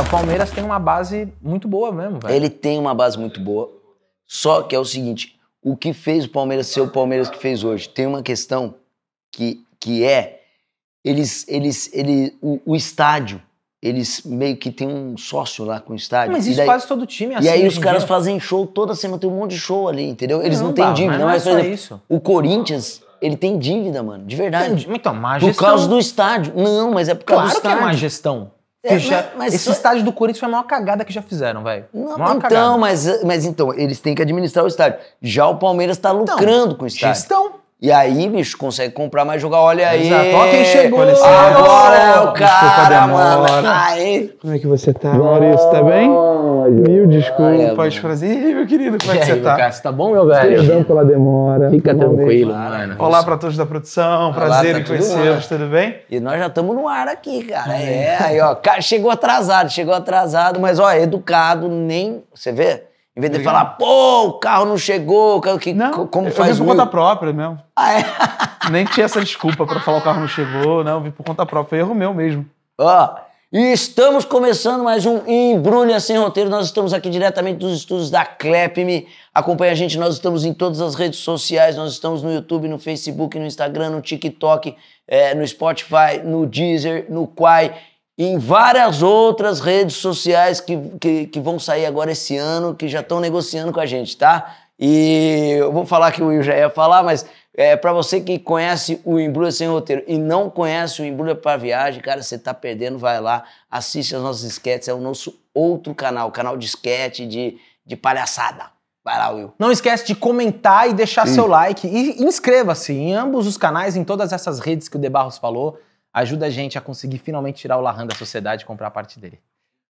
Cara, o Palmeiras tem uma base muito boa mesmo, velho. Ele tem uma base muito boa. Só que é o seguinte: o que fez o Palmeiras ser o Palmeiras que fez hoje? Tem uma questão que, que é. Eles. eles ele, o, o estádio. Eles meio que tem um sócio lá com o estádio. Mas isso daí- quase todo time é assim. E aí hoje os caras dia. fazem show toda semana, tem um monte de show ali, entendeu? Eles não, têm Bala, dívida, mas não é por só exemplo, isso. o Corinthians, ele tem dívida, mano, de verdade. Entendi. Então, má Por gestão. causa do estádio. Não, mas é por causa Claro do que é estádio. má gestão. É, já- mas- mas esse só- estádio do Corinthians foi a maior cagada que já fizeram, velho. Então, cagada. mas, mas então, eles têm que administrar o estádio. Já o Palmeiras tá Então, lucrando com o estádio. Gestão. E aí, bicho, consegue comprar mais jogar. Olha aí. Exato. Ó quem chegou. Agora é o cara, mano. Aí. Como é que você tá, Maurício? Tá bem? Mil desculpas. Ih, meu querido, como é que você aí, tá? Tá bom, meu velho? Perdão pela demora. Fica tranquilo, mano. Olá pra todos da produção, prazer tá em conhecê-los, tudo bem? E nós já estamos no ar aqui, cara. É, aí, ó. Cara, chegou atrasado, chegou atrasado, mas, ó, educado, nem. Você vê? Em vez de Obrigado. falar, pô, o carro não chegou, o carro que, Não, co- como eu faz vim o por conta própria mesmo. Ah, é? Nem tinha essa desculpa pra falar o carro não chegou, não, eu vim por conta própria. Foi erro meu mesmo. Ó, e estamos começando mais um Embrulha Sem Roteiro. Nós estamos aqui diretamente dos estúdios da Clepme. Acompanha a gente, nós estamos em todas as redes sociais. Nós estamos no YouTube, no Facebook, no Instagram, no TikTok, eh, no Spotify, no Deezer, no Quai. E em várias outras redes sociais que, que, que vão sair agora esse ano, que já estão negociando com a gente, tá? E eu vou falar que o Will já ia falar, mas é, para você que conhece o Embrulha Sem Roteiro e não conhece o Embrulha para Viagem, cara, você tá perdendo, vai lá, assiste as nossas sketches, é o nosso outro canal, canal de sketch, de, de palhaçada. Vai lá, Will. Não esquece de comentar e deixar seu like. E inscreva-se em ambos os canais, em todas essas redes que o De Barros falou. Ajuda a gente a conseguir finalmente tirar o Larran da sociedade e comprar a parte dele.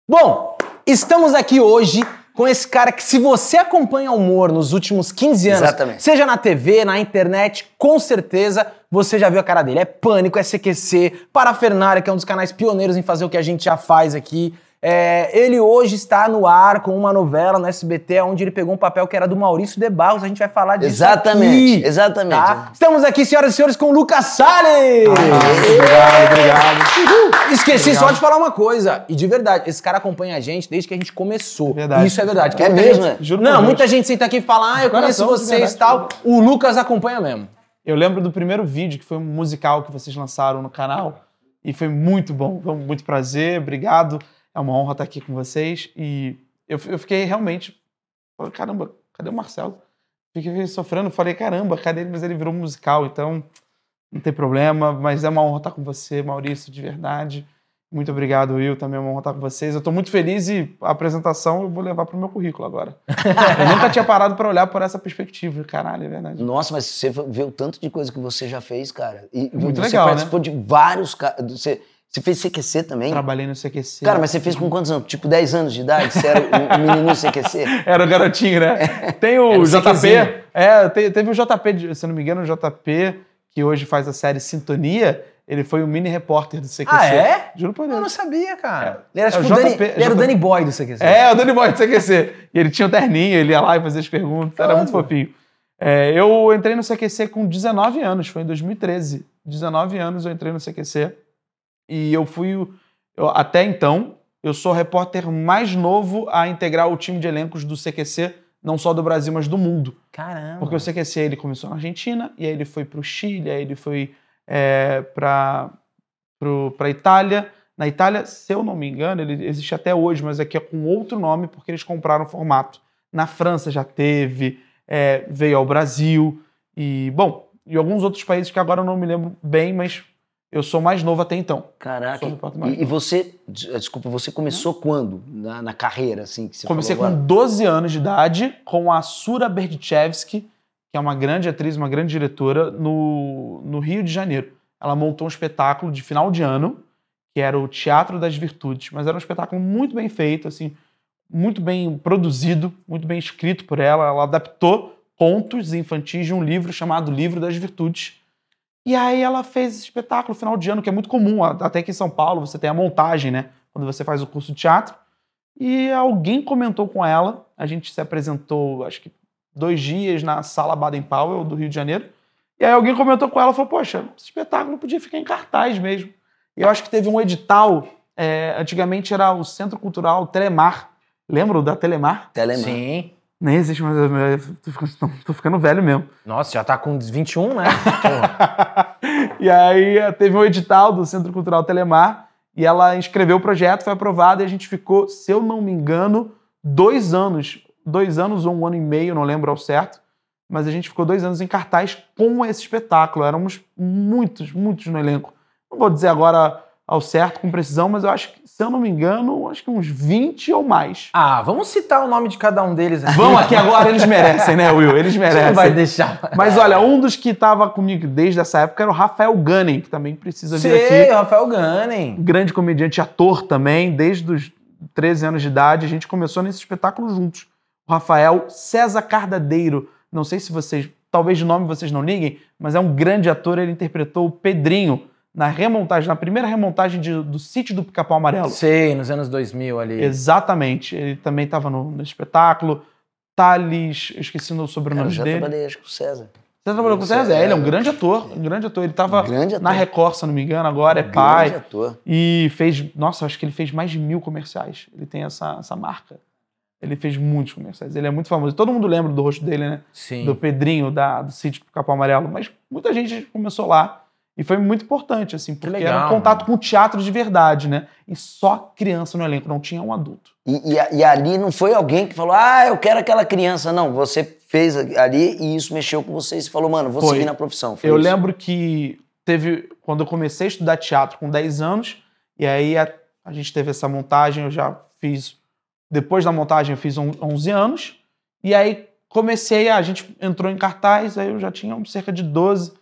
Bom, estamos aqui hoje com esse cara que, se você acompanha o humor nos últimos 15 anos, Exatamente. seja na TV, na internet, com certeza você já viu a cara dele. É Pânico, é CQC, Parafernália, que é um dos canais pioneiros em fazer o que a gente já faz aqui. É, ele hoje está no ar com uma novela no SBT, onde ele pegou um papel que era do Maurício de Barros. A gente vai falar disso Exatamente, aqui, exatamente. tá? Estamos aqui, senhoras e senhores, com o Lucas Salles! Obrigado, obrigado. Esqueci Obrigado. só de falar uma coisa. E de verdade, esse cara acompanha a gente desde que a gente começou. Verdade. Isso é verdade. É muita mesmo, gente- é? Juro Não, Deus. muita gente senta aqui e fala, ah, eu conheço Coração, vocês e tal. O Lucas acompanha mesmo. Eu lembro do primeiro vídeo, que foi um musical que vocês lançaram no canal, e foi muito bom, foi muito prazer, obrigado. É uma honra estar aqui com vocês. E eu, eu fiquei realmente. Falei, caramba, cadê o Marcelo? Fiquei sofrendo, falei, caramba, cadê ele? Mas ele virou musical, então não tem problema. Mas é uma honra estar com você, Maurício, de verdade. Muito obrigado, Will, também é uma honra estar com vocês. Eu estou muito feliz e a apresentação eu vou levar para o meu currículo agora. eu nunca tinha parado para olhar por essa perspectiva. Caralho, é verdade. Nossa, mas você vê o tanto de coisa que você já fez, cara. E Muito você legal, né? participou de vários. Você, você fez CQC também? Trabalhei no CQC. Cara, mas você fez com quantos anos? Tipo 10 anos de idade? Você era o, o menininho CQC? Era o garotinho, né? Tem Era o o JP. É, te- teve o JP, se não me engano, o JP, que hoje faz a série Sintonia. Ele foi o mini repórter do CQC. Ah, é? Juro por Eu não Deus. sabia, cara. É. Ele era, É o tipo, o Danny, JP, ele era o JP. Danny Boy do CQC. É, o Danny Boy do CQC. E ele tinha o terninho, ele ia lá e fazia as perguntas. Era muito fofinho. É, eu entrei no CQC com 19 anos, foi em 2013. 19 anos eu entrei no CQC. E eu fui, eu- até então, eu sou o repórter mais novo a integrar o time de elencos do CQC, não só do Brasil, mas do mundo. Caramba. Porque o CQC ele começou na Argentina, e aí ele foi para o Chile, aí ele foi é, para a Itália. Na Itália, se eu não me engano, ele existe até hoje, mas aqui é com outro nome, porque eles compraram o formato. Na França já teve, é, veio ao Brasil, e, bom, e alguns outros países que agora eu não me lembro bem, mas eu sou mais novo até então. Caraca. E, e você, des- desculpa, você começou quando na, na carreira, assim, que você Comecei com agora? 12 anos de idade com a Sura Berdichevsky, que é uma grande atriz, uma grande diretora, no, no Rio de Janeiro. Ela montou um espetáculo de final de ano, que era o Teatro das Virtudes, mas era um espetáculo muito bem feito, assim, muito bem produzido, muito bem escrito por ela. Ela adaptou contos infantis de um livro chamado Livro das Virtudes. E aí ela fez esse espetáculo final de ano, que é muito comum, até aqui em São Paulo você tem a montagem, né? Quando você faz o curso de teatro. E alguém comentou com ela, a gente se apresentou, acho que dois dias na sala Baden Powell do Rio de Janeiro. E aí alguém comentou com ela, falou, poxa, esse espetáculo podia ficar em cartaz mesmo. E eu acho que teve um edital é, antigamente era o Centro Cultural Telemar. Lembram da Telemar? Telemar. Sim. Nem existe, mas eu, tô, ficando, tô ficando velho mesmo. Nossa, já tá com 21, né? E aí eh, teve um edital do Centro Cultural Telemar e ela inscreveu o projeto, foi aprovado e a gente ficou, se eu não me engano, dois anos, dois anos ou um ano e meio, não lembro ao certo, mas a gente ficou dois anos em cartaz com esse espetáculo. Éramos muitos, muitos no elenco. Não vou dizer agora ao certo, com precisão, mas eu acho que, se eu não me engano, acho que uns 20 ou mais. Ah, vamos citar o nome de cada um deles aqui. Vamos aqui agora, eles merecem, né, Will? Eles merecem. não vai deixar. Mas olha, um dos que estava comigo desde essa época era o Rafael Gunning, que também precisa vir Sei, aqui. o Rafael Gunning. Grande comediante ator também, desde os 13 anos de idade. A gente começou nesse espetáculo juntos. O Rafael César Cardadeiro. Não sei se vocês, talvez de nome vocês não liguem, mas é um grande ator. Ele interpretou o Pedrinho na remontagem, na primeira remontagem de- do Sítio do Pica-Pau Amarelo. Sei, nos anos 2000 ali. Exatamente. Ele também estava no, no espetáculo. Thales, eu esqueci o Cara, eu sobrenome já dele. trabalhei, acho, com o César. Você trabalhou com o César? É, ele é um grande ator. Um grande ator. Ele estava Grande ator. na Record, se não me engano, agora é Grande pai. ator. E fez. Nossa, acho que ele fez mais de mil comerciais. Ele tem essa, essa marca. Ele fez muitos comerciais. Ele é muito famoso. Todo mundo lembra do rosto dele, né? Sim. Do Pedrinho, da, do sítio do Capão Amarelo. Mas muita gente começou lá. E foi muito importante, assim, porque legal, era um contato com o teatro de verdade, né? E só criança no elenco, não tinha um adulto. E, e, e ali não foi alguém que falou, ah, eu quero aquela criança. Não, você fez ali e isso mexeu com você e você falou, mano, vou Foi. seguir na profissão. Foi eu isso. lembro que teve. Quando eu comecei a estudar teatro com 10 anos, e aí a, a gente teve essa montagem, eu já fiz. Depois da montagem, eu fiz on- 11 anos. E aí comecei, a, a gente entrou em cartaz, aí eu já tinha cerca de 12.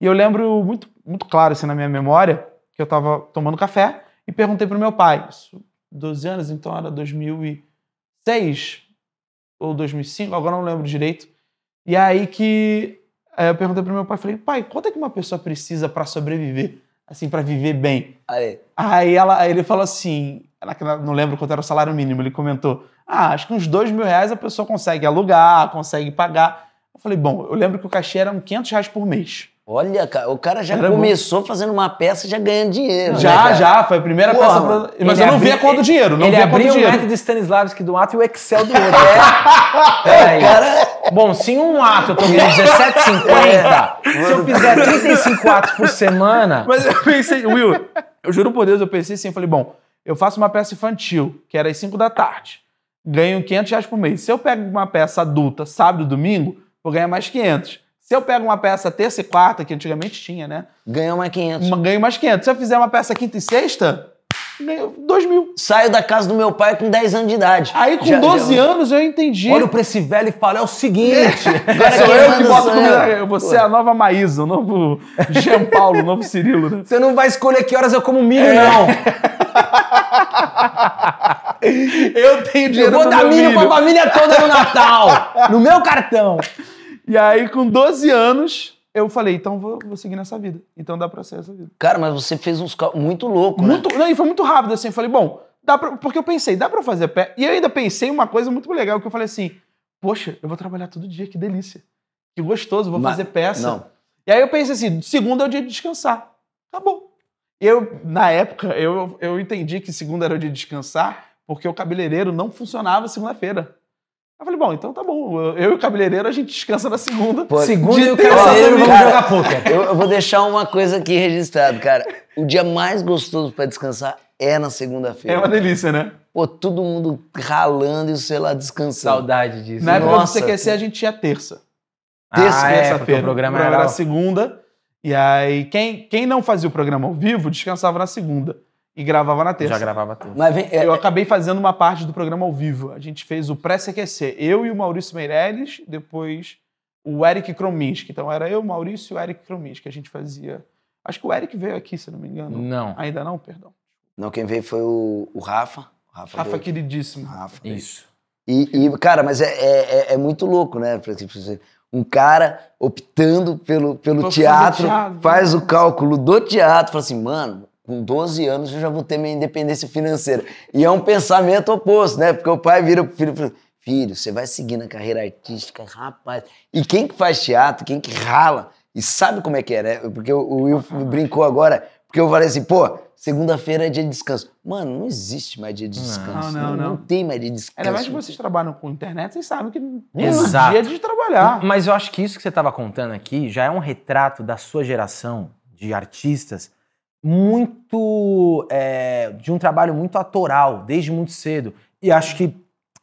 E eu lembro muito, muito claro, assim, na minha memória, que eu tava tomando café e perguntei pro meu pai. Isso, 12 anos, então era 2006 ou 2005, agora não lembro direito. E aí que Aí eu perguntei pro meu pai, falei, pai, quanto é que uma pessoa precisa pra sobreviver? Assim, pra viver bem? Aí, Aí, ela, aí ele falou assim, não lembro quanto era o salário mínimo, ele comentou, ah, acho que uns dois mil reais a pessoa consegue alugar, consegue pagar. Eu falei, bom, eu lembro que o cachê era uns 500 reais por mês. Olha, cara, o cara já Era bom. começou fazendo uma peça já ganhando dinheiro. né, já, cara? já, foi a primeira Porra, peça. Pra... Mas eu não vi a conta do dinheiro, não ele vi a abriu do o dinheiro. método Stanislavski de um ato e o Excel do outro. É. Peraí. Bom, se em um ato eu tô ganhando 17,50, se eu fizer 35 atos por semana, Mas eu pensei, Will, eu juro por Deus, eu pensei assim, eu falei, bom, eu faço uma peça infantil, que era às 5 da tarde, ganho 500 reais por mês. Se eu pego uma peça adulta sábado e domingo, vou ganhar mais 500. Se eu pego uma peça terça e quarta, que antigamente tinha, né, Ganhou mais 500. uma- ganho mais 500. Se eu fizer uma peça quinta e sexta, ganho 2 mil. Saio da casa do meu pai com 10 anos de idade. Aí com Já- 12 já- anos eu entendi. olha pra esse velho e fala: é o seguinte. Agora Sou eu que boto comida. eu. Você é a nova Maísa, o novo Jean Paulo, o novo Cirilo, né? Você não vai escolher que horas eu como milho, não. Eu tenho Eu dinheiro vou no dar milho, milho. pra família toda no Natal. No meu cartão. E aí, com 12 anos, eu falei, então vou, vou seguir nessa vida. Então dá pra ser essa vida. Cara, mas você fez uns cálculos muito loucos, né? Muito, não, e foi muito rápido, assim. Eu falei, bom, dá pra, porque eu pensei, dá pra fazer pé. E eu ainda pensei uma coisa muito legal, que eu falei assim, poxa, eu vou trabalhar todo dia, que delícia. Que gostoso, vou Mas- fazer peça. Não. E aí eu pensei assim, segunda é o dia de descansar. Acabou. Eu, na época, eu, eu entendi que segunda era o dia de descansar, porque o cabeleireiro não funcionava segunda-feira. Eu falei, bom, então tá bom. Eu, e o cabeleireiro, a gente descansa na segunda. Pô, Segundo de e o cabeleireiro, vamos jogar pôquer. Eu, eu vou deixar uma coisa aqui registrado, cara. O dia mais gostoso pra descansar é na É segunda-feira. uma delícia, né? Pô, todo mundo ralando e você lá descansando. Saudade disso. Na época do Nossa, CQC, a gente ia terça. Terça, ah, é, terça-feira. o programa era era... segunda. E aí, quem, quem não fazia o programa ao vivo, descansava na segunda. E gravava na terça. já gravava tudo. Mas vem, é, Eu acabei fazendo uma parte do programa ao vivo. A gente fez o pré-CQC. Eu e o Maurício Meirelles, depois o Eric Krominski. Então era eu, o Maurício e o Eric Krominski. A gente fazia... Acho que o Eric veio aqui, se não me engano. Não. Ainda não, perdão. não, quem veio foi o, o Rafa. O Rafa, Rafa, veio. queridíssimo. Rafa. Isso. E, e, cara, mas é, é, é- é muito louco, né? Um cara optando pelo, pelo teatro, teatro. faz o cálculo do teatro, fala assim, mano, com 12 anos eu já vou ter minha independência financeira. E é um pensamento oposto, né? Porque o pai vira pro filho e fala, filho, você vai seguir na carreira artística, rapaz. E quem que faz teatro, quem que rala, e sabe como é que é, né? Porque o Will brincou agora, porque eu falei assim, pô, segunda-feira é dia de descanso. Mano, não existe mais dia de Não. descanso. Não, não, não. tem mais dia de descanso. Ainda mais que vocês trabalham com internet, vocês sabem que não é Exato. dia de trabalhar. Mas eu acho que isso que você estava contando aqui já é um retrato da sua geração de artistas muito. é, de um trabalho muito autoral, desde muito cedo. E acho que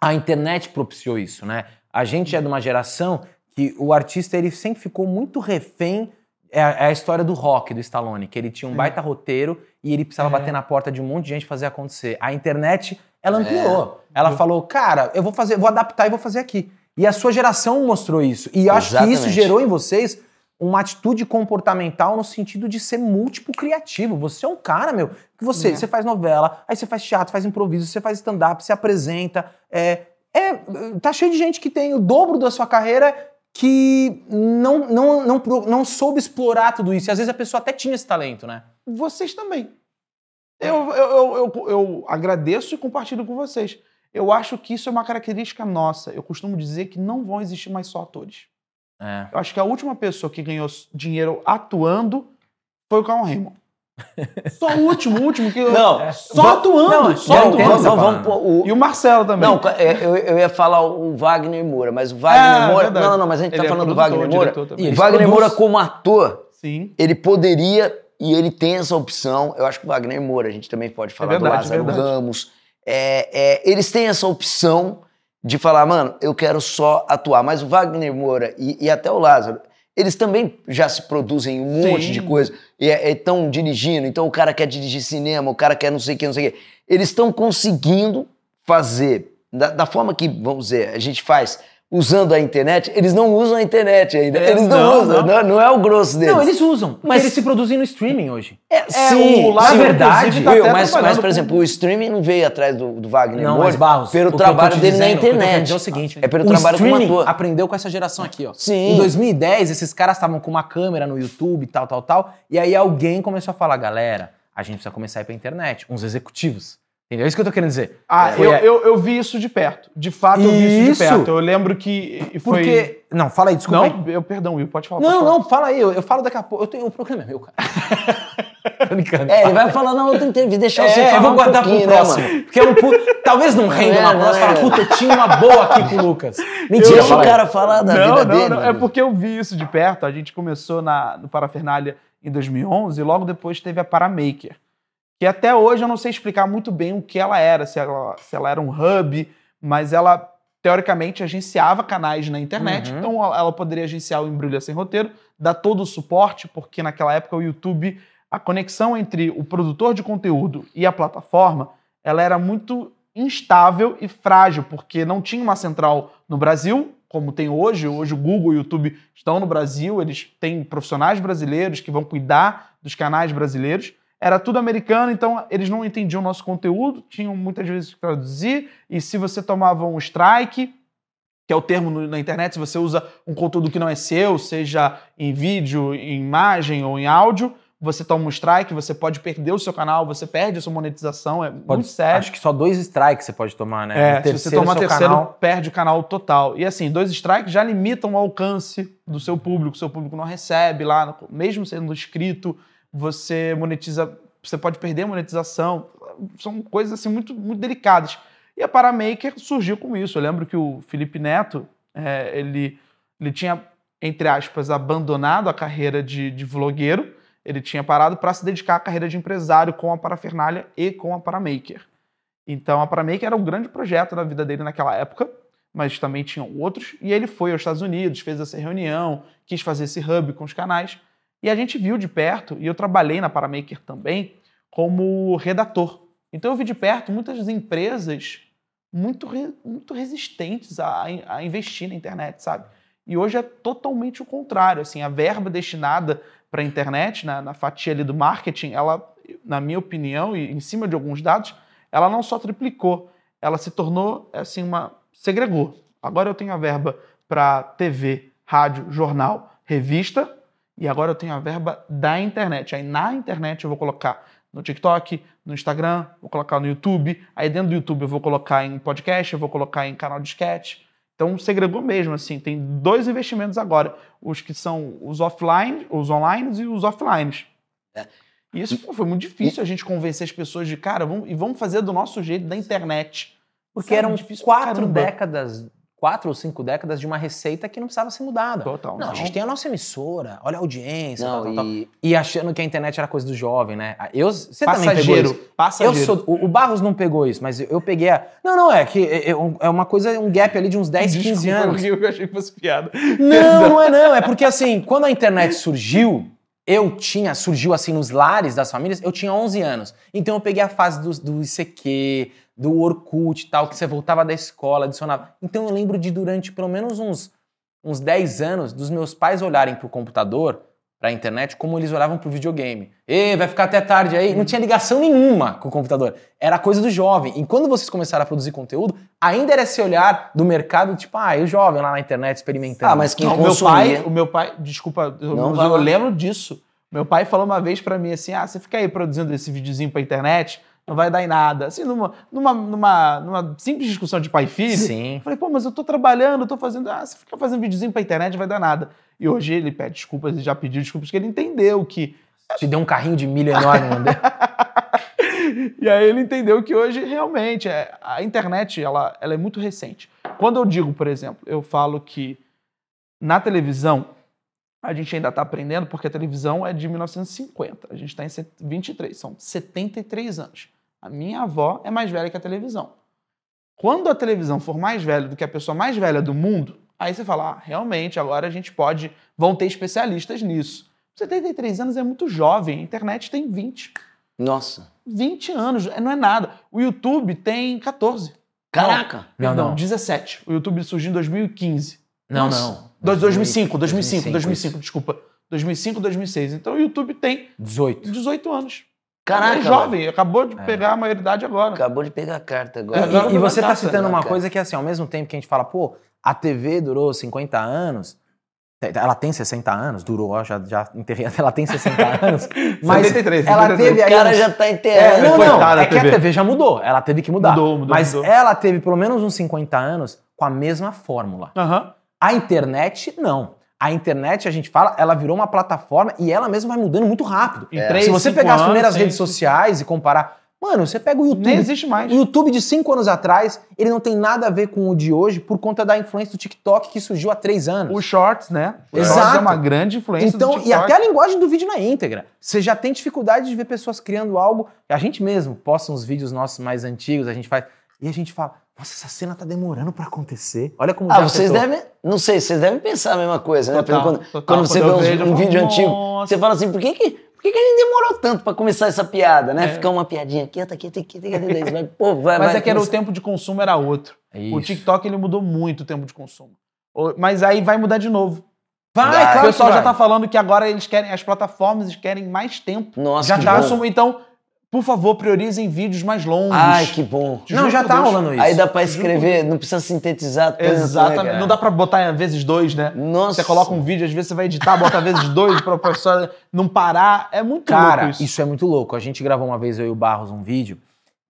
a internet propiciou isso, né? A gente é de uma geração que o artista ele sempre ficou muito refém. É a, é a história do rock, do Stallone, que ele tinha um baita roteiro e ele precisava É. bater na porta de um monte de gente fazer acontecer. A internet, ela ampliou. Ela falou, cara, eu vou fazer, vou adaptar e vou fazer aqui. E a sua geração mostrou isso. E acho que isso Exatamente. gerou em vocês uma atitude comportamental no sentido de ser múltiplo criativo. Você é um cara, meu, que você, É. você faz novela, aí você faz teatro, faz improviso, você faz stand-up, você apresenta. É, é, tá cheio de gente que tem o dobro da sua carreira que não, não, não, pro- não soube explorar tudo isso. E às vezes a pessoa até tinha esse talento, né? Vocês também. Eu, eu, eu, eu, eu agradeço e compartilho com vocês. Eu acho que isso é uma característica nossa. Eu costumo dizer que não vão existir mais só atores. É. Eu acho que a última pessoa que ganhou dinheiro atuando foi o Carl Raymond. Só o último, o último que. Não. Só Va- atuando, Não, só Vamos, entendo o que vamos, você tá vamos, pôr o, E o Marcelo também. Não, é, eu, eu ia falar o Wagner Moura, mas o Wagner Ah, Moura. verdade. Não, não, mas a gente Ele tá é falando do Wagner Moura. E O Wagner produz. Moura, como ator, Sim. ele poderia e ele tem essa opção. Eu acho que o Wagner Moura, a gente também pode falar verdade, do Lázaro verdade. Ramos. É, é, eles têm essa opção de falar, mano, eu quero só atuar. Mas o Wagner Moura e, e até o Lázaro, eles também já se produzem um Sim. monte de coisa. E estão dirigindo, então o cara quer dirigir cinema, o cara quer não sei o que, não sei o que. Eles estão conseguindo fazer da, da forma que, vamos dizer, a gente faz usando a internet, eles não usam a internet ainda. É, eles não, não, usam, não. Não, é o grosso deles. Não, eles usam. Mas- eles se produzem no streaming hoje. É, sim, o na verdade, tá Viu, até mas, mas, por exemplo, o streaming não veio atrás do, do Wagner Não, Moura Barros, pelo trabalho dele na dizendo, querendo internet. é o seguinte, É pelo o trabalho como streaming ator. aprendeu com essa geração aqui, ó. Sim. Em 2010, esses caras estavam com uma câmera no YouTube, tal, tal, tal, e aí alguém começou a falar, galera, a gente precisa começar a ir pra internet, uns executivos. Entendeu? É isso que eu tô querendo dizer. Ah, Foi eu, a- eu, eu vi isso de perto. De fato, eu vi isso, Isso. de perto. Eu lembro que foi... Porque... Não, fala aí, desculpa aí. Não, eu, perdão, Will, pode falar. pode Não, falar. não, fala aí, eu, eu falo daqui a pouco. Eu tenho, o programa é meu, cara. Tô brincando. É, ele vai falar na outra entrevista, deixa você É, falar eu vou um guardar pro né, próximo. mano? porque é um. Talvez não renda é, uma não próxima. é. Fala, puta, eu tinha uma boa aqui com o Lucas. Mentira, Deixa o aí. cara falar da não, vida não, dele. não. É porque eu vi isso de perto. A gente começou na, no Parafernália em 2011 e logo depois teve a Paramaker. Que até hoje eu não sei explicar muito bem o que ela era, se ela, se ela era um hub, mas ela teoricamente agenciava canais na internet. Uhum. Então ela poderia agenciar o Embrulha Sem Roteiro, dar todo o suporte, porque naquela época o YouTube, a conexão entre o produtor de conteúdo e a plataforma, ela era muito instável e frágil, porque não tinha uma central no Brasil, como tem hoje. Hoje o Google e o YouTube estão no Brasil, eles têm profissionais brasileiros que vão cuidar dos canais brasileiros. Era tudo americano, então eles não entendiam o nosso conteúdo, tinham muitas vezes que traduzir, e se você tomava um strike, que é o termo na internet, se você usa um conteúdo que não é seu, seja em vídeo, em imagem ou em áudio, você toma um strike, você pode perder o seu canal, você perde a sua monetização, é Pode- muito sério. Acho que só dois strikes você pode tomar, né? É, No se você toma terceiro, canal- perde o canal total. E assim, dois strikes já limitam o alcance do seu público. O seu público não recebe lá, mesmo sendo inscrito, você monetiza, você pode perder a monetização. São coisas assim muito, muito delicadas. E a Paramaker surgiu com isso. Eu lembro que o Felipe Neto, é, ele, ele tinha, entre aspas, abandonado a carreira de, de vlogueiro. Ele tinha parado para se dedicar à carreira de empresário com a Parafernália e com a Paramaker. Então a Paramaker era um grande projeto na vida dele naquela época, mas também tinham outros. E ele foi aos Estados Unidos, fez essa reunião, quis fazer esse hub com os canais. E a gente viu de perto, e eu trabalhei na Paramaker também, como redator. Então eu vi de perto muitas empresas muito, muito resistentes a, a investir na internet, sabe? E hoje é totalmente o contrário. Assim, a verba destinada para a internet, na, na fatia ali do marketing, ela, na minha opinião, e em cima de alguns dados, ela não só triplicou, ela se tornou assim uma segregou. Agora eu tenho a verba para TV, rádio, jornal, revista e agora eu tenho a verba da internet. Aí na internet eu vou colocar no TikTok, no Instagram, vou colocar no YouTube. Aí dentro do YouTube eu vou colocar em podcast, eu vou colocar em canal de sketch. Então segregou mesmo assim. Tem dois investimentos agora, os que são os offline, os online e os offline. E isso pô, foi muito difícil a gente convencer as pessoas de, cara, vamos, e vamos fazer do nosso jeito, da internet. Porque Sabe, eram quatro décadas, quatro ou cinco décadas de uma receita que não precisava ser mudada. Total. Não, a gente tem a nossa emissora, olha a audiência, Não, tal, tal, tal. e E achando que a internet era coisa do jovem, né? Eu, você também pegou Passageiro. isso. Passageiro. Eu sou, o, o Barros não pegou isso, mas eu, eu peguei a... Não, não, é que é, é é uma coisa, um gap ali de uns 10, 15 Desculpa, anos. Eu achei que fosse piada. Não, não é não. É porque assim, quando a internet surgiu, eu tinha, surgiu assim nos lares das famílias, eu tinha 11 anos. Então eu peguei a fase do, do ICQ, do Orkut e tal, que você voltava da escola, adicionava. Então eu lembro de durante pelo menos uns, uns 10 anos dos meus pais olharem pro computador, pra internet, como eles olhavam pro videogame. Ê, vai ficar até tarde aí. Não tinha ligação nenhuma com o computador. Era coisa do jovem. E quando vocês começaram a produzir conteúdo, ainda era esse olhar do mercado, tipo, ah, e o jovem lá na internet experimentando. Ah, mas quem Não, o meu consumia- pai, o meu pai, desculpa, eu, Não, eu lá. lembro disso. Meu pai falou uma vez pra mim assim: "Ah, você fica aí produzindo esse videozinho pra internet, não vai dar em nada". Assim, numa, numa, numa, numa simples discussão de pai e filho. Sim. Eu falei: "Pô, mas eu tô trabalhando, eu tô fazendo, ah, você fica fazendo videozinho pra internet, não vai dar nada". E hoje ele pede desculpas, ele já pediu desculpas, porque ele entendeu que Te deu um carrinho de milho enorme, mandei. e aí ele entendeu que hoje realmente é, a internet ela, ela é muito recente. Quando eu digo, por exemplo, eu falo que na televisão a gente ainda está aprendendo porque a televisão é de 1950. A gente está em 23, são 73 anos. A minha avó é mais velha que a televisão. Quando a televisão for mais velha do que a pessoa mais velha do mundo, aí você fala, ah, realmente, agora a gente pode, vão ter especialistas nisso. 73 anos é muito jovem, a internet tem 20. Nossa. 20 anos, é- não é nada. O YouTube tem 14. Caraca. Não, Não, não. 17. O YouTube surgiu em 2015. Não, Nossa. não. Dois- 2005, 2005, 2005, 2005, desculpa. 2005, 2006. Então o YouTube tem 18. 18 anos. Caraca. é jovem, acabou de É. pegar a maioridade agora. Acabou de pegar a carta agora. É, E- agora E, você tá citando uma coisa que, assim, ao mesmo tempo que a gente fala, pô, a TV durou 50 anos, ela tem 60 anos, durou, ó, já, já enterrei, ela tem 60 anos, mas 73, ela 73. teve o aí cara uns- já tá É, enterrando. não, não, coitada é que a TV. Já mudou, ela teve que mudar. Mudou, mudou, mas mudou. ela teve pelo menos uns 50 anos com a mesma fórmula. Aham. A internet, não. A internet, a gente fala, ela virou uma plataforma e ela mesma vai mudando muito rápido. É. três, Se você pegar as primeiras redes sociais e comparar, mano, você pega o YouTube. Nem existe mais. O YouTube de cinco anos atrás, ele não tem nada a ver com o de hoje por conta da influência do TikTok que surgiu há três anos. Os shorts, né? O Exato. shorts é uma grande influência do Então, TikTok. e até a linguagem do vídeo na íntegra. Você já tem dificuldade de ver pessoas criando algo. A gente mesmo posta uns vídeos nossos mais antigos, a gente faz. E a gente fala, nossa, essa cena tá demorando pra acontecer. Olha como Ah, já vocês afetou. devem. Não sei, vocês devem pensar a mesma coisa, né? Total, quando, total. quando você vê uns- vejo, um vídeo antigo, "Nossa." você fala assim, por que que, por que que a gente demorou tanto pra começar essa piada, né? É. Ficar uma piadinha outra aqui, outra aqui, vai, pô, vai, Mas vai, é que era o tempo de consumo era outro. O Isso. TikTok ele mudou muito o tempo de consumo. O- Mas aí vai mudar de novo. Vai, Vai, claro o pessoal já vai. tá falando que agora eles querem, as plataformas querem mais tempo. Nossa, já que tá bom. Então, por favor, priorizem vídeos mais longos. Ai, que bom. Juro Não, já tá Deus. rolando isso. Aí dá pra escrever, não precisa sintetizar tanto, né, Exatamente. cara? Não dá pra botar vezes dois, né? Nossa. Você coloca um vídeo, às vezes você vai editar, bota vezes dois pra pessoa não parar. É muito Cara, louco isso. isso. é muito louco. A gente gravou uma vez, eu e o Barros, um vídeo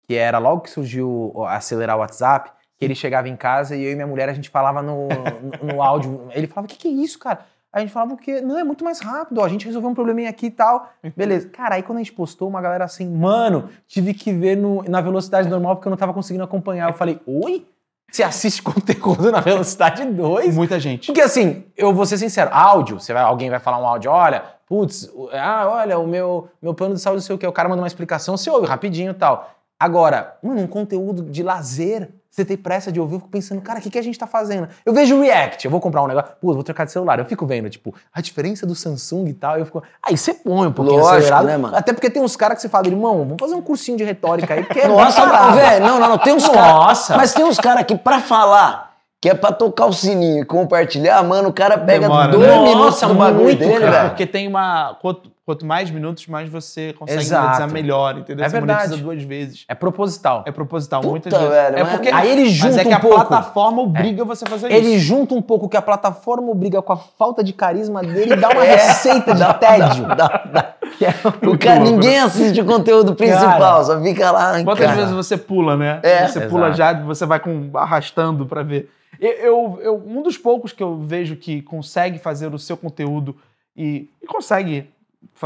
que era logo que surgiu o acelerar o WhatsApp, que ele chegava em casa e eu e minha mulher, a gente falava no, no, no áudio. Ele falava, o que, que é isso, cara? A gente falava, porque não, é muito mais rápido, ó, a gente resolveu um probleminha aqui e tal. Beleza. Cara, aí quando a gente postou, uma galera assim, mano, tive que ver no- na velocidade normal porque eu não tava conseguindo acompanhar. Eu falei, oi? Você assiste conteúdo na velocidade 2? Muita gente. Porque assim, eu vou ser sincero, áudio, você vai, alguém vai falar um áudio, olha, putz, ah, olha, o meu, meu plano de saúde, não sei o que, o cara manda uma explicação, você ouve rapidinho e tal. Agora, mano, um conteúdo de lazer, você tem pressa de ouvir, eu fico pensando, cara, o que, que a gente tá fazendo? Eu vejo React, eu vou comprar um negócio, putz, vou trocar de celular, eu fico vendo, tipo, a diferença do Samsung e tal, eu fico, aí você põe um pouquinho Lógico, acelerado, né, mano? até porque tem uns caras que você fala, irmão, vamos fazer um cursinho de retórica aí, porque é Nossa, velho, não, não, não, tem uns caras. Nossa. Mas tem uns caras que pra falar, que é pra tocar o sininho e compartilhar, mano, o cara pega Demora, dois né? minutos Nossa, do bagulho muito, dele, cara. velho. Porque tem uma. Quanto, quanto mais minutos, mais você consegue Exato. monetizar melhor, entendeu? É você monetiza verdade. duas vezes. É proposital. É proposital, Puta, muitas vezes. velho, é mas- porque, Aí ele mas junta é que um a pouco. plataforma obriga você a fazer Ele isso. junta um pouco que a plataforma obriga com a falta de carisma dele e dá uma receita de tédio. Dá- dá- Que é O cara, louco, ninguém assiste o conteúdo principal, Cara. só fica lá. Quantas cara. vezes você pula, né? É. Você pula Exato. já, você vai com, arrastando pra ver. Eu, eu- um dos poucos que eu vejo que consegue fazer o seu conteúdo e, e consegue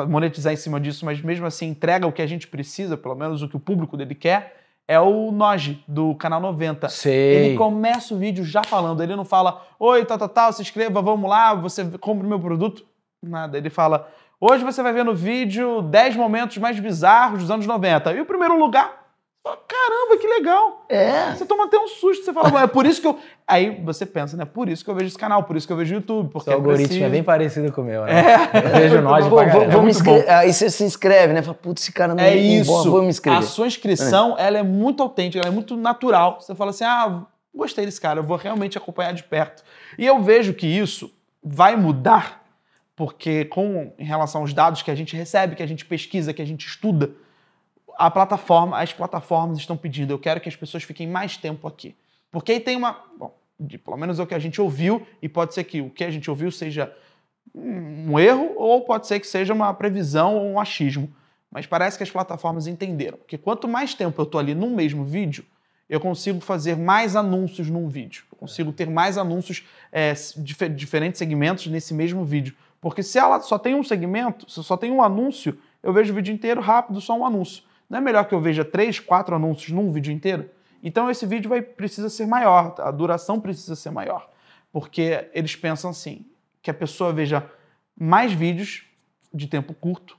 monetizar em cima disso, mas mesmo assim entrega o que a gente precisa, pelo menos o que o público dele quer, é o Noge, do Canal 90. Sei. Ele começa o vídeo já falando, ele não fala, oi, tal, tal, tal, se inscreva, vamos lá, você compra o meu produto. Nada, ele fala, hoje você vai ver no vídeo 10 momentos mais bizarros dos anos 90. E o primeiro lugar, caramba, que legal. É. Você toma até um susto, você fala, "Bom, é por isso que eu... Aí você pensa, né, por isso que eu vejo esse canal, por isso que eu vejo o YouTube, porque Seu algoritmo preciso. é bem parecido com o meu, né? É. Eu vejo nós Pô, pra inscre- bom. Aí você se inscreve, né? Fala, putz, esse cara não É bom, isso. vou me inscrever. A sua inscrição, ela é muito autêntica, ela é muito natural. Você fala assim, ah, gostei desse cara, eu vou realmente acompanhar de perto. E eu vejo que isso vai mudar, porque com em relação aos dados que a gente recebe, que a gente pesquisa, que a gente estuda, a plataforma, as plataformas estão pedindo, eu quero que as pessoas fiquem mais tempo aqui. Porque aí tem uma, bom, de- pelo menos é o que a gente ouviu, e pode ser que o que a gente ouviu seja um erro, ou pode ser que seja uma previsão ou um achismo. Mas parece que as plataformas entenderam que quanto mais tempo eu estou ali num mesmo vídeo, eu consigo fazer mais anúncios num vídeo. Eu consigo ter mais anúncios, é, dif- diferentes segmentos nesse mesmo vídeo. Porque se ela só tem um segmento, se só tem um anúncio, eu vejo o vídeo inteiro rápido, só um anúncio. Não é melhor que eu veja três, quatro anúncios num vídeo inteiro? Então esse vídeo vai, precisa ser maior, a duração precisa ser maior. Porque eles pensam assim, que a pessoa veja mais vídeos de tempo curto,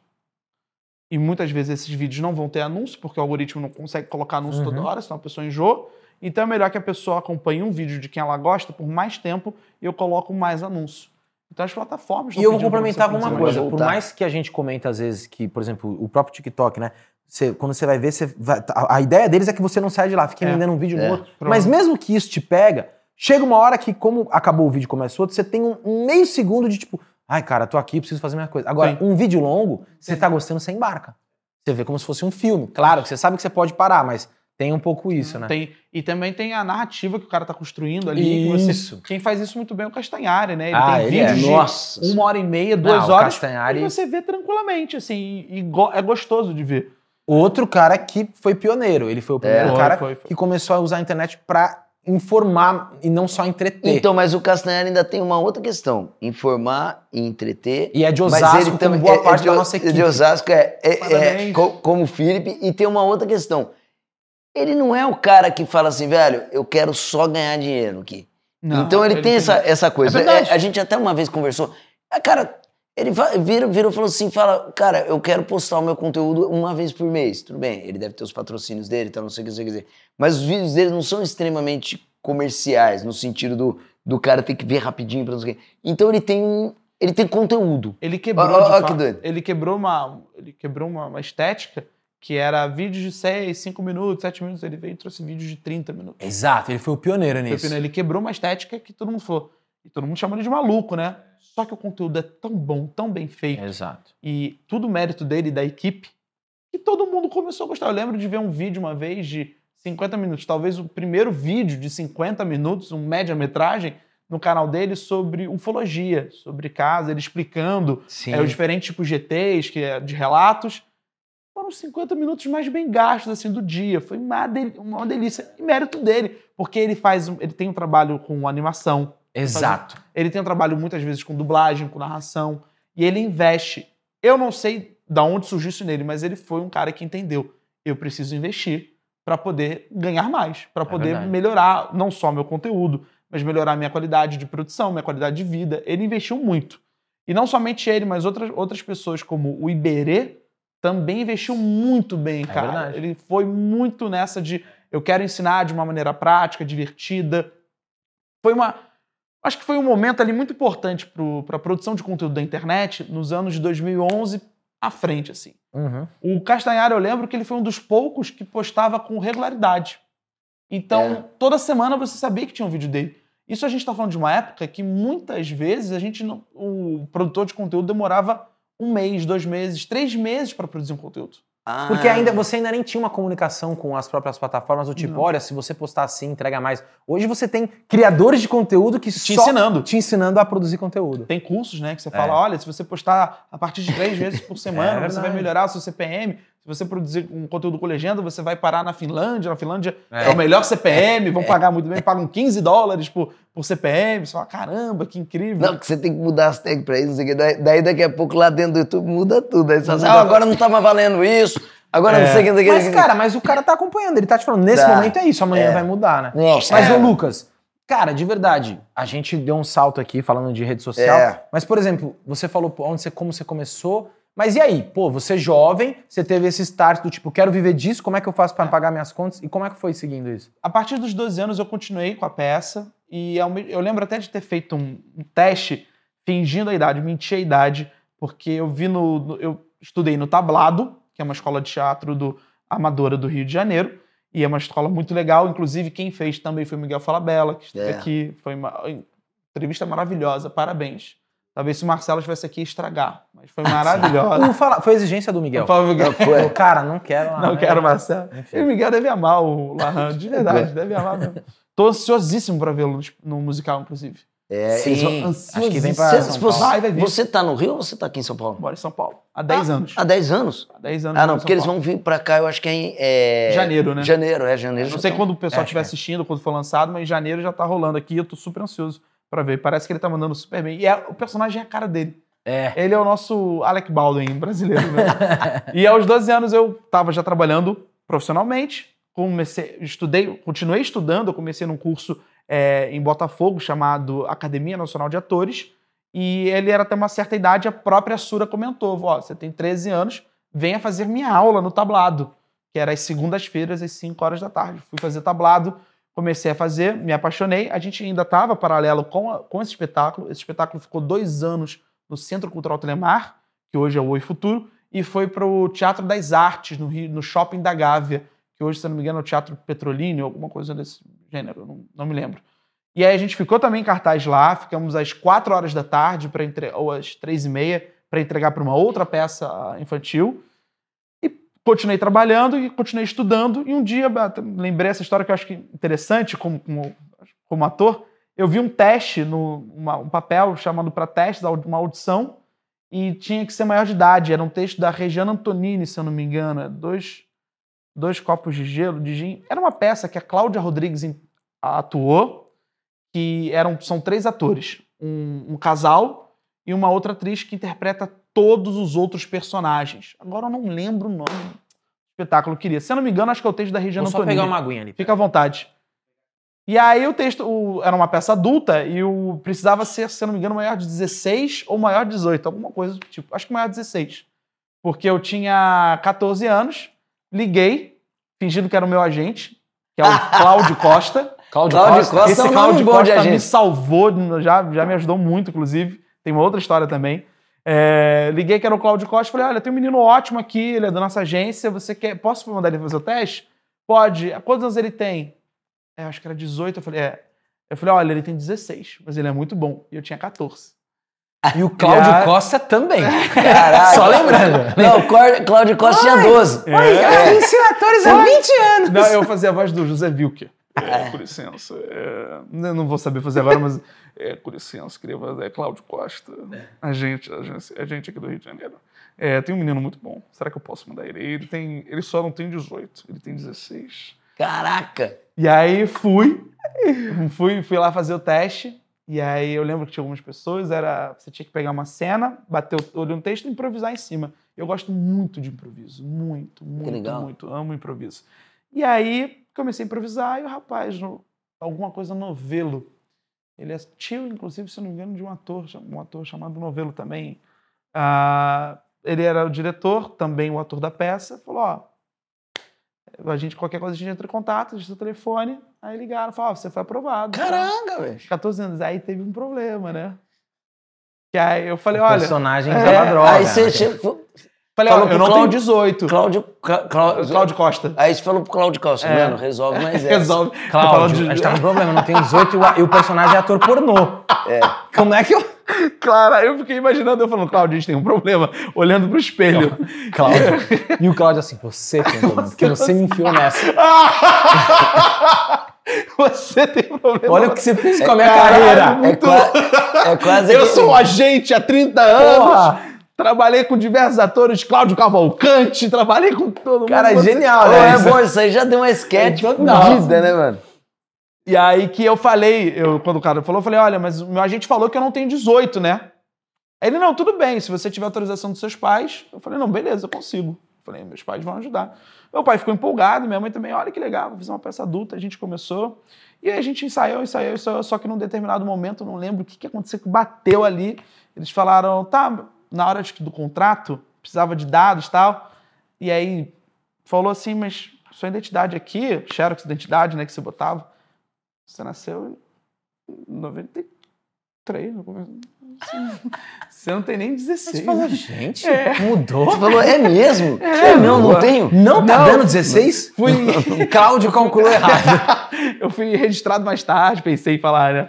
e muitas vezes esses vídeos não vão ter anúncio, porque o algoritmo não consegue colocar anúncio toda Uhum. hora, senão a pessoa enjoa. Então é melhor que a pessoa acompanhe um vídeo de quem ela gosta por mais tempo e eu coloco mais anúncio. Então as plataformas E eu vou complementar com uma coisa. Por mais que a gente comenta às vezes que, por exemplo, o próprio TikTok, né? Você- quando você vai ver, você vai- a, a ideia deles é que você não saia de lá, fique É. um vídeo É. no outro. Pronto. Mas mesmo que isso te pega, chega uma hora que, como acabou o vídeo e começa outro, você tem um, meio segundo de tipo, ai, cara, tô aqui, preciso fazer minha coisa. Agora, Sim. um vídeo longo, você tá gostando, você embarca. Você vê como se fosse um filme. Claro que você sabe que você pode parar, mas tem um pouco isso, né? Tem, e também tem a narrativa que o cara tá construindo ali. que você- Isso. quem faz isso muito bem é o Castanhari, né? Ele Ah, tem ele é. de Nossa. uma hora e meia, duas Não, o horas. Castanhari- E você vê tranquilamente, assim, e, e go- é gostoso de ver. Outro cara que foi pioneiro. Ele foi o primeiro Foi, cara foi, foi. que começou a usar a internet pra informar e não só entreter. Então, mas o Castanhari ainda tem uma outra questão: informar e entreter. e é de Mas Osasco, ele como também boa é- é parte de, da nossa equipe. De Osasco é, é- é como o Felipe. E tem uma outra questão. Ele não é o cara que fala assim, velho, eu quero só ganhar dinheiro aqui. Não, então ele, tem essa, essa coisa. É. É, a gente até uma vez conversou. Ah, cara, ele vira, virou e falou assim: fala, cara, eu quero postar o meu conteúdo uma vez por mês. Tudo bem, ele deve ter os patrocínios dele, então não sei o que você quer dizer. Mas os vídeos dele não são extremamente comerciais, no sentido do, do cara ter que ver rapidinho pra não sei o quê. Então ele tem um. Ele tem conteúdo. Ele quebrou, fato, que doido. ele quebrou uma, ele quebrou uma, uma estética que era vídeos de 6, 5 minutos, 7 minutos. Ele veio e trouxe vídeos de 30 minutos. Exato, ele foi o pioneiro Foi nisso. pena, Ele quebrou uma estética que todo mundo falou. E todo mundo chamou ele de maluco, né? Só que o conteúdo é tão bom, tão bem feito. Exato. E tudo mérito dele e da equipe, que todo mundo começou a gostar. Eu lembro de ver um vídeo uma vez de 50 minutos, talvez o primeiro vídeo de 50 minutos, um média-metragem, no canal dele sobre ufologia, sobre casa, ele explicando é, os diferentes tipos de ETs, que é de relatos. Foram 50 minutos mais bem gastos assim do dia. Foi uma, del- uma delícia. E mérito dele, porque ele faz, um- ele tem um trabalho com animação, Exato. ele tem um trabalho muitas vezes com dublagem, com narração, e ele investe. Eu não sei da onde surgiu isso nele, mas ele foi um cara que entendeu. Eu preciso investir para poder ganhar mais, para poder verdade. melhorar não só meu conteúdo, mas melhorar minha qualidade de produção, minha qualidade de vida. Ele investiu muito. E não somente ele, mas outras, outras pessoas como o Iberê também investiu muito bem, cara. verdade. Ele foi muito nessa de eu quero ensinar de uma maneira prática, divertida. Foi uma acho que foi um momento ali muito importante para a produção de conteúdo da internet nos anos de 2011 à frente, assim. Uhum. O Castanhari, eu lembro que ele foi um dos poucos que postava com regularidade. Então, É. toda semana você sabia que tinha um vídeo dele. Isso a gente está falando de uma época que muitas vezes a gente não, o produtor de conteúdo demorava um mês, dois meses, três meses para produzir um conteúdo. Ah, Porque ainda você ainda nem tinha uma comunicação com as próprias plataformas do tipo, Não. olha, se você postar assim, entrega mais. Hoje você tem criadores de conteúdo que Te ensinando. te ensinando a produzir conteúdo. Tem cursos, né, que você É. fala, olha, se você postar a partir de três vezes por semana, É você vai melhorar o seu CPM. Se você produzir um conteúdo com legenda, você vai parar na Finlândia. Na Finlândia é, É. o melhor CPM, vão pagar muito bem, pagam 15 dólares por, por CPM. Você fala, caramba, que incrível. Não, que você tem que mudar as tags pra isso, não sei o quê. Daí, daí daqui a pouco lá dentro do YouTube muda tudo. Aí você fala assim, ah, agora não tá mais valendo isso, agora não sei o que, não sei o que. Mas, cara, mas o cara tá acompanhando, ele tá te falando, nesse Tá. momento é isso, amanhã É. vai mudar, né? Nossa, Mas, é. ô Lucas, cara, de verdade, a gente deu um salto aqui falando de rede social, É. mas, por exemplo, você falou onde você, como você começou, mas e aí? Pô, você é jovem, você teve esse start do tipo, quero viver disso, como é que eu faço pra pagar minhas contas? E como é que foi seguindo isso? A partir dos 12 anos eu continuei com a peça e eu lembro até de ter feito um, um teste fingindo a idade, menti a idade, porque eu vi no, no- eu estudei no Tablado, que é uma escola de teatro do amadora do Rio de Janeiro, e é uma escola muito legal, inclusive quem fez também foi o Miguel Falabella, que esteve É. aqui, foi uma entrevista maravilhosa, parabéns. Talvez se o Marcelo estivesse aqui estragar, mas foi maravilhosa. O fala- Foi exigência do Miguel. Falo, Miguel, Falou, cara, não quero. lá, não né? quero Marcelo. Enfim. E o Miguel deve amar o Larran, de verdade, deve amar mesmo. Tô ansiosíssimo pra vê-lo no- musical, inclusive. É, Sim, acho que vem Você, São Paulo. você, Vai, vai você tá no Rio ou você tá aqui em São Paulo? Moro em São Paulo. Há 10 anos. Há 10 anos? Há 10 anos. Ah, não, porque eles vão vir pra cá, eu acho que é em. é, Janeiro, né? Janeiro, é janeiro. Não sei tá. quando o pessoal É, estiver é. assistindo, quando for lançado, mas em janeiro já tá rolando aqui. Eu tô super ansioso pra ver. Parece que ele tá mandando super bem. E é- o personagem é a cara dele. É. Ele é o nosso Alec Baldwin brasileiro. Né? e aos 12 anos eu estava já trabalhando profissionalmente. Comecei, estudei, continuei estudando. Eu comecei num curso é, em Botafogo chamado Academia Nacional de Atores. E ele era até uma certa idade, a própria Sura comentou: Ó, você tem 13 anos, venha fazer minha aula no tablado, que era às segundas-feiras, às 5 horas da tarde. Fui fazer tablado, comecei a fazer, me apaixonei. A gente ainda estava paralelo com, a- com esse espetáculo. Esse espetáculo ficou dois anos no Centro Cultural Telemar, que hoje é o Oi Futuro, e foi para o Teatro das Artes, no, Rio, no Shopping da Gávea, que hoje, se não me engano, é o Teatro Petrolíneo, alguma coisa desse gênero, não, não me lembro. E aí a gente ficou também em cartaz lá, ficamos às 4 horas da tarde, entre... ou às 3 e meia, para entregar para uma outra peça infantil. Continuei trabalhando e continuei estudando. E um dia, até lembrei essa história que eu acho que interessante como, como, como ator, eu vi um teste, no, uma- um papel chamando para teste, uma audição, e tinha que ser maior de idade. Era um texto da Regiana Antonini, se eu não me engano. é Dois, dois copos de gelo, de gin. Era uma peça que a Cláudia Rodrigues atuou, que eram, são três atores. Um, um casal e uma outra atriz que interpreta todos os outros personagens. Agora eu não lembro o nome do espetáculo que eu queria. Se eu não me engano, acho que é o texto da Regiana Vou só Antonini. pegar uma aguinha ali. Fica à vontade. E aí o texto o- era uma peça adulta e o precisava ser, se eu não me engano, maior de 16 ou maior de 18, alguma coisa do tipo. Acho que maior de 16. Porque eu tinha 14 anos, liguei, fingindo que era o meu agente, que é o Cláudio Costa. Cláudio, Cláudio Costa. Costa. Esse é um Cláudio Costa me agente. salvou, já, já me ajudou muito, inclusive. Tem uma outra história também. É, liguei que era o Cláudio Costa, falei, olha, tem um menino ótimo aqui, ele é da nossa agência, você quer, posso mandar ele fazer o teste? Pode. Quantos anos ele tem? É, acho que era 18, eu falei, é. Eu falei, olha, ele tem 16, mas ele é muito bom. E eu tinha 14. E o Cláudio a- Costa também. Caralho. Só lembrando. Não, o Cláudio Costa tinha 12. Oi, esse atores há 20 anos. Não, eu fazia a voz do José Wilker. É, com licença, é, eu não vou saber fazer agora, mas é, com licença, fazer é Cláudio Costa, agente, agente, agente aqui do Rio de Janeiro. É, tem um menino muito bom. Será que eu posso mandar ele? Ele tem, ele só não tem 18, ele tem 16. Caraca. E aí fui, fui, fui lá fazer o teste. E aí eu lembro que tinha algumas pessoas, era você tinha que pegar uma cena, bater o olho no texto e improvisar em cima. Eu gosto muito de improviso, muito, muito, muito, amo improviso. E aí comecei a improvisar e o rapaz, no- alguma coisa novelo. Ele é tio, inclusive, se não me engano, de um ator, um ator chamado Novelo também. Ah, ele era o diretor, também o ator da peça. Falou, ó, a gente, qualquer coisa a gente entra em contato, a gente tem o telefone. Aí ligaram, falaram, ó, você foi aprovado. Caraca, velho. 14 anos. Aí teve um problema, né? Que aí eu falei, O olha... personagem é, tava droga. Aí você né? Falei, falou ó, eu pro não Cláudio- tenho 18. Cláudio. Clá- Clá- Cláudio Costa. Aí você falou pro Cláudio Costa, É. mano, resolve mais essa. Resolve. Cláudio, falando de- a gente tá com problema, não tem 18 e o, personagem é ator pornô. É. Como é que eu. Claro, aí eu fiquei imaginando, eu falando, Cláudio, a gente tem um problema, olhando pro espelho. Cláudio. E o Cláudio assim, você tem problema, porque você me enfiou nessa. Você tem problema. Olha o que você fez com a minha Caralho, carreira. É, qua- é quase Eu sou um agente há 30 anos. Porra! Trabalhei com diversos atores, Cláudio Cavalcante, trabalhei com todo mundo. Cara, é genial, né? é bom, isso aí já deu uma sketch Total. fodida, né, mano? E aí que eu falei, eu, quando o cara falou, eu falei, olha, mas o meu agente falou que eu não tenho 18, né? Aí Ele, não, tudo bem, se você tiver autorização dos seus pais. Eu falei, não, beleza, eu consigo. Eu falei, meus pais vão ajudar. Meu pai ficou empolgado, minha mãe também, olha que legal, vou fazer uma peça adulta, a gente começou. E aí a gente ensaiou, ensaiou, ensaiou, só que num determinado momento, não lembro o que, que aconteceu, que bateu ali. Eles falaram, tá, na hora do contrato, precisava de dados e tal. E aí falou assim, mas sua identidade aqui, Xerox identidade, né, que você botava, você nasceu em 93, no começo. Você não tem nem 16. Você falou, né? gente, É. mudou. Você falou, é mesmo? É, não, não boa. tenho. Não tá Não. dando 16? Fui, Cláudio calculou errado. eu fui registrado mais tarde, pensei em falar, né?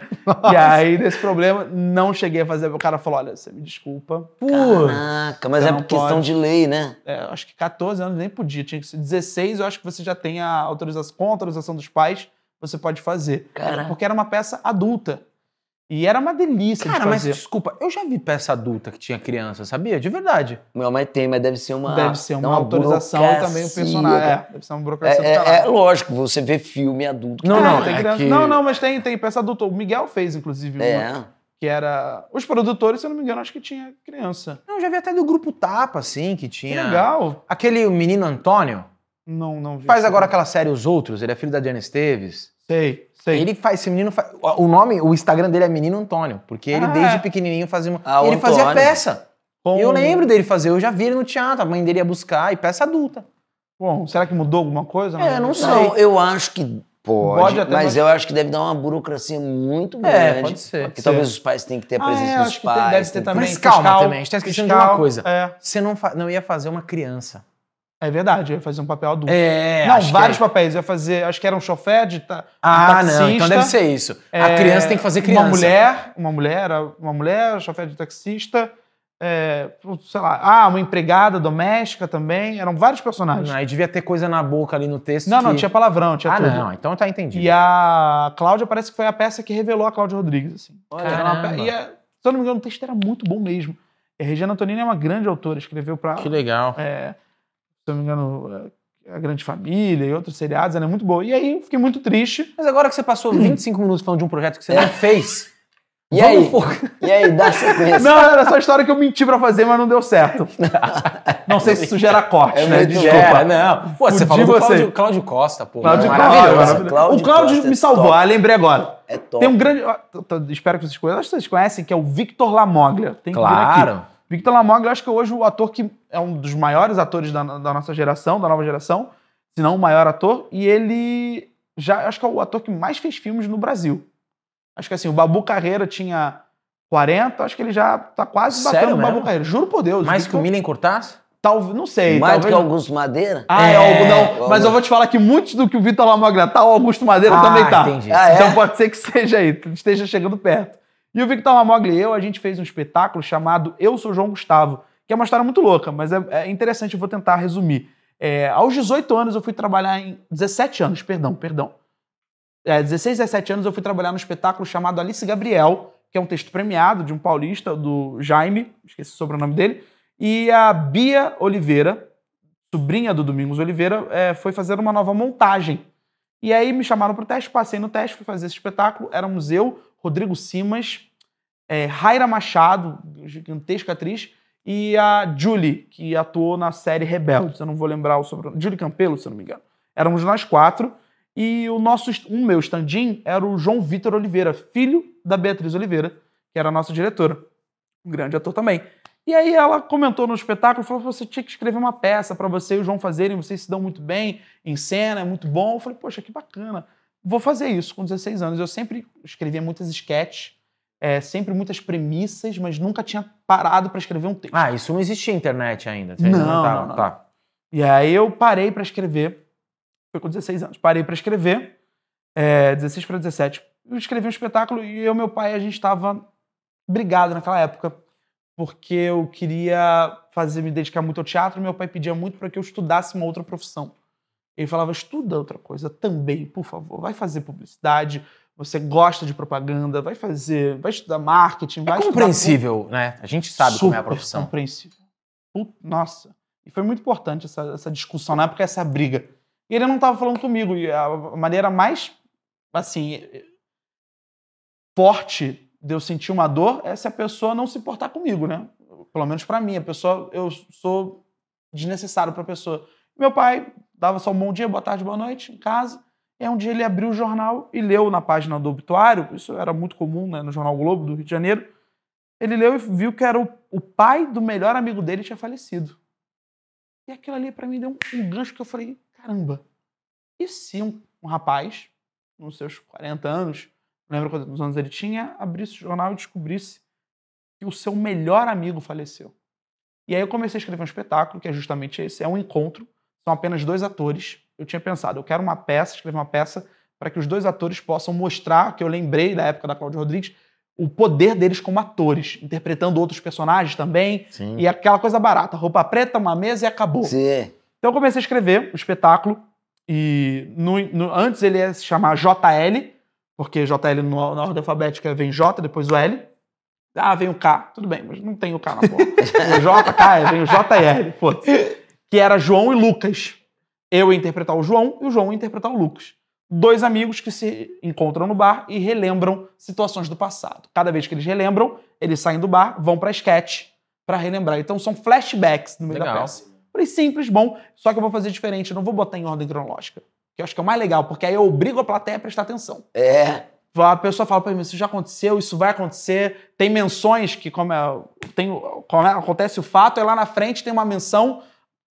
E aí, desse problema, não cheguei a fazer. O cara falou: olha, você me desculpa. Caraca, mas é não questão pode. de lei, né? É, eu acho que 14 anos nem podia, tinha que ser 16. Eu acho que você já tem a autorização, com a autorização dos pais, você pode fazer. Caraca. Porque era uma peça adulta. E era uma delícia cara, de mas fazer. desculpa, eu já vi peça adulta que tinha criança, sabia? De verdade. Meu, mas tem, mas deve ser uma. Deve ser uma, uma autorização e também o personagem. É, deve ser uma burocracia do É, é- caralho. é lógico, você vê filme adulto. Não, não, tem é criança- que- não, não, mas tem, tem peça adulta. O Miguel fez, inclusive, uma, É. que era. Os produtores, se eu não me engano, acho que tinha criança. Não, eu já vi até do grupo Tapa, assim, que Que tinha. legal. Aquele menino Antônio, Não, não vi. faz agora aquela série Os Outros, ele é filho da Diana Esteves. Sei, sei. Ele faz, esse menino faz, o nome, o Instagram dele é Menino Antônio, porque ele Ah, desde é. pequenininho fazia uma, Ah, ele fazia Antônio. peça. E eu lembro dele fazer, eu já vi ele no teatro, a mãe dele ia buscar e peça adulta. Bom, será que mudou alguma coisa? É, não sei. Não, eu acho que pode, Pode até, mas mas- eu acho que deve dar uma burocracia muito É, grande. pode ser. Talvez os pais tenham que ter a Ah, presença é, dos acho que tem- pais. deve ter também. Mas calma fiscal- também, a gente tá esquecendo de fiscal, uma coisa. É, Você não, fa- não ia fazer uma criança. É verdade, ia fazer um papel adulto. É, não, que vários é. papéis. Ia fazer, acho que era um chofer de ta, Ah, um não, então taxista, deve ser isso. A é, criança tem que fazer criança. Uma mulher, uma mulher, uma mulher, chofer de taxista, é, sei lá, ah, uma empregada doméstica também. Eram vários personagens. Aí devia ter coisa na boca ali no texto. Não, não, que- tinha palavrão, tinha Ah, tudo. não, então tá entendido. E a Cláudia parece que foi a peça que revelou a Cláudia Rodrigues. Assim. Caramba. E, é, se eu não me engano, o texto era muito bom mesmo. E a Regina Antonini é uma grande autora, escreveu para, Que legal. é, se eu não me engano, é, A Grande Família e outros seriados, ela é muito boa. E aí eu fiquei muito triste. Mas agora que você passou 25 minutos falando de um projeto que você não fez. E aí? E aí, dá sequência. Não, era só a história que eu menti pra fazer, mas não deu certo. não sei se isso gera corte, É né? Desculpa. É, não. Pô, você Fudi falou do você. Cláudio, Cláudio Costa, pô. Cláudio Maravilhoso. Costa, maravilhoso. o Cláudio Costa é me salvou, top. ah, lembrei agora. É top. Tem um grande. Espero que vocês conheçam. Acho que vocês conhecem, que é o Victor Lamoglia. Tem que. Claro. Victor Lamoglia, acho que hoje o ator que é um dos maiores atores da, da nossa geração, da nova geração, se não o maior ator, e ele já acho que é o ator que mais fez filmes no Brasil. Acho que assim, o Babu Carreira tinha 40, acho que ele já tá quase Sério batendo o Babu mesmo? Carreira. Juro por Deus. Mais que o Victor- Milen Cortaz? Talvez, não sei. Mais do talvez... que Augusto Madeira? Ah, é, É, algo não. Augusto. Mas eu vou te falar que muitos do que o Vitor Lamoglia tá, o Augusto Madeira Ah, também tá. entendi. Ah, é? Então pode ser que seja aí, esteja chegando perto. E o Victor Lamoglia e eu, a gente fez um espetáculo chamado Eu Sou João Gustavo, que é uma história muito louca, mas é, é interessante, eu vou tentar resumir. É, aos 18 anos eu fui trabalhar em... 17 anos, perdão, perdão. É, 16, 17 anos eu fui trabalhar no espetáculo chamado Alice Gabriel, que é um texto premiado de um paulista, do Jaime, esqueci o sobrenome dele, e a Bia Oliveira, sobrinha do Domingos Oliveira, é, foi fazer uma nova montagem. E aí me chamaram para o teste, passei no teste, fui fazer esse espetáculo. Éramos eu, Rodrigo Simas, é, Raira Machado, gigantesca atriz, e a Julie, que atuou na série Rebeldes. Eu não vou lembrar o sobrenome. Julie Campelo, se eu não me engano. Éramos nós quatro. E o nosso, um meu stand-in era o João Vitor Oliveira, filho da Beatriz Oliveira, que era a nossa diretora. Um grande ator também. E aí ela comentou no espetáculo, falou, você tinha que escrever uma peça para você e o João fazerem, vocês se dão muito bem em cena, é muito bom. Eu falei, poxa, que bacana. Vou fazer isso com 16 anos. Eu sempre escrevia muitas sketches, é, sempre muitas premissas, mas nunca tinha parado para escrever um texto. Ah, isso não existia internet ainda. Você Não, tava- não, não. Tá. E aí eu parei para escrever. Foi com 16 anos. Parei para escrever. É, 16 para 17. Eu escrevi um espetáculo e eu e meu pai, a gente estava brigado naquela época. Porque eu queria fazer, me dedicar muito ao teatro. Meu pai pedia muito para que eu estudasse uma outra profissão. Ele falava, estuda outra coisa também, por favor. Vai fazer publicidade, você gosta de propaganda, vai fazer, vai estudar marketing, vai É estudar compreensível, né? A gente sabe como é a Super profissão. compreensível. Nossa. E foi muito importante essa, essa discussão, na época, essa briga. E ele não estava falando comigo. E a maneira mais, assim, forte de eu sentir uma dor é se a pessoa não se importar comigo, né? Pelo menos pra mim. A pessoa, eu sou desnecessário pra pessoa. Meu pai dava só um bom dia, boa tarde, boa noite em casa. E um dia ele abriu o jornal e leu na página do obituário, isso era muito comum né, no Jornal Globo do Rio de Janeiro, ele leu e viu que era o, o pai do melhor amigo dele tinha falecido. E aquilo ali pra mim deu um, um gancho que eu falei, caramba, e se um, um rapaz, nos seus 40 anos, não lembro quantos anos ele tinha, abrisse o jornal e descobrisse que o seu melhor amigo faleceu. E aí eu comecei a escrever um espetáculo, que é justamente esse, é um encontro, são apenas dois atores. Eu tinha pensado, eu quero uma peça, escrever uma peça para que os dois atores possam mostrar, que eu lembrei da época da Cláudia Rodrigues, o poder deles como atores, interpretando outros personagens também, Sim. e aquela coisa barata, roupa preta, uma mesa e acabou. Sim. Então eu comecei a escrever o espetáculo e no- no- antes ele ia se chamar JL, porque JL no- na ordem alfabética vem J, depois o L. Ah, vem o K. Tudo bem, mas não tem o K na porra. o J, K, vem o J e L. Foda-se. Que era João e Lucas. Eu ia interpretar o João e o João interpretar o Lucas. Dois amigos que se encontram no bar e relembram situações do passado. Cada vez que eles relembram, eles saem do bar, vão pra sketch pra relembrar. Então são flashbacks no meio da Legal. peça. Falei, simples, bom, só que eu vou fazer diferente, eu não vou botar em ordem cronológica. Que eu acho que é o mais legal, porque aí eu obrigo a plateia a prestar atenção. É. A pessoa fala pra mim, isso já aconteceu, isso vai acontecer. Tem menções que, como, é, tem, como é- acontece o fato, aí lá na frente tem uma menção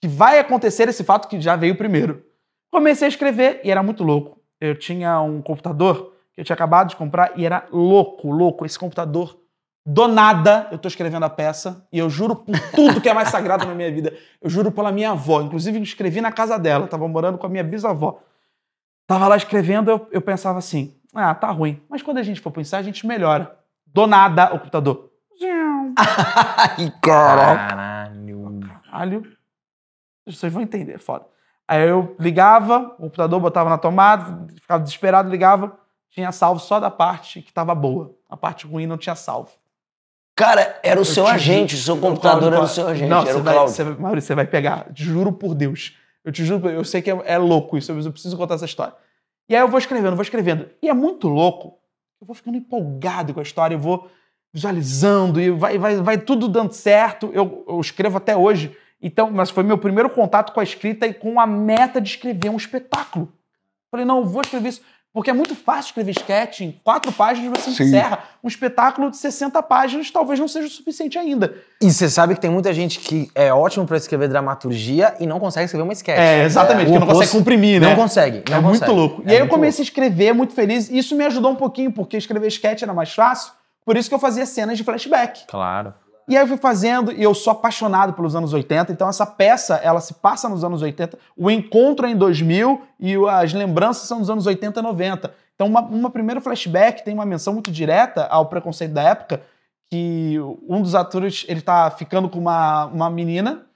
que vai acontecer esse fato que já veio primeiro. Comecei a escrever e era muito louco. Eu tinha um computador que eu tinha acabado de comprar e era louco, louco. Esse computador, do nada, eu tô escrevendo a peça e eu juro por tudo que é mais sagrado na minha vida. Eu juro pela minha avó. Inclusive, eu escrevi na casa dela, tava morando com a minha bisavó. Tava lá escrevendo, eu, eu pensava assim: ah, tá ruim. Mas quando a gente for pensar, a gente melhora. Do nada, o computador. Ai, cara. Caralho. Caralho. Vocês vão entender, foda. Aí eu ligava, o computador botava na tomada, ficava desesperado, ligava, tinha salvo só da parte que tava boa. A parte ruim não tinha salvo. Cara, era o Eu seu te agente, o seu computador Cláudio- era o seu agente, Não, era você o vai, Cláudio. você, Maurício, você vai pegar. Juro por Deus. Eu te juro, eu sei que é, é louco isso, mas eu preciso contar essa história. E aí eu vou escrevendo, vou escrevendo. E é muito louco. Eu vou ficando empolgado com a história, eu vou visualizando e vai, vai, vai tudo dando certo. Eu, eu escrevo até hoje. Então, mas foi meu primeiro contato com a escrita e com a meta de escrever um espetáculo. Falei, não, eu vou escrever isso. Porque é muito fácil escrever sketch, em quatro páginas você Sim. encerra. Um espetáculo de 60 páginas talvez não seja o suficiente ainda. E você sabe que tem muita gente que é ótimo pra escrever dramaturgia e não consegue escrever uma sketch. É, exatamente, O que não consegue comprimir, né? Não consegue. Não é muito consegue. louco. É e aí eu muito comecei a escrever muito feliz. E isso me ajudou um pouquinho, porque escrever sketch era mais fácil. Por isso que eu fazia cenas de flashback. louco. Claro. E aí eu fui fazendo, e eu sou apaixonado pelos anos 80, então essa peça, ela se passa nos anos 80, o encontro é em 2000 e as lembranças são nos anos 80 e 90. Então, uma, uma primeira flashback tem uma menção muito direta ao preconceito da época, que um dos atores, ele tá ficando com uma, uma menina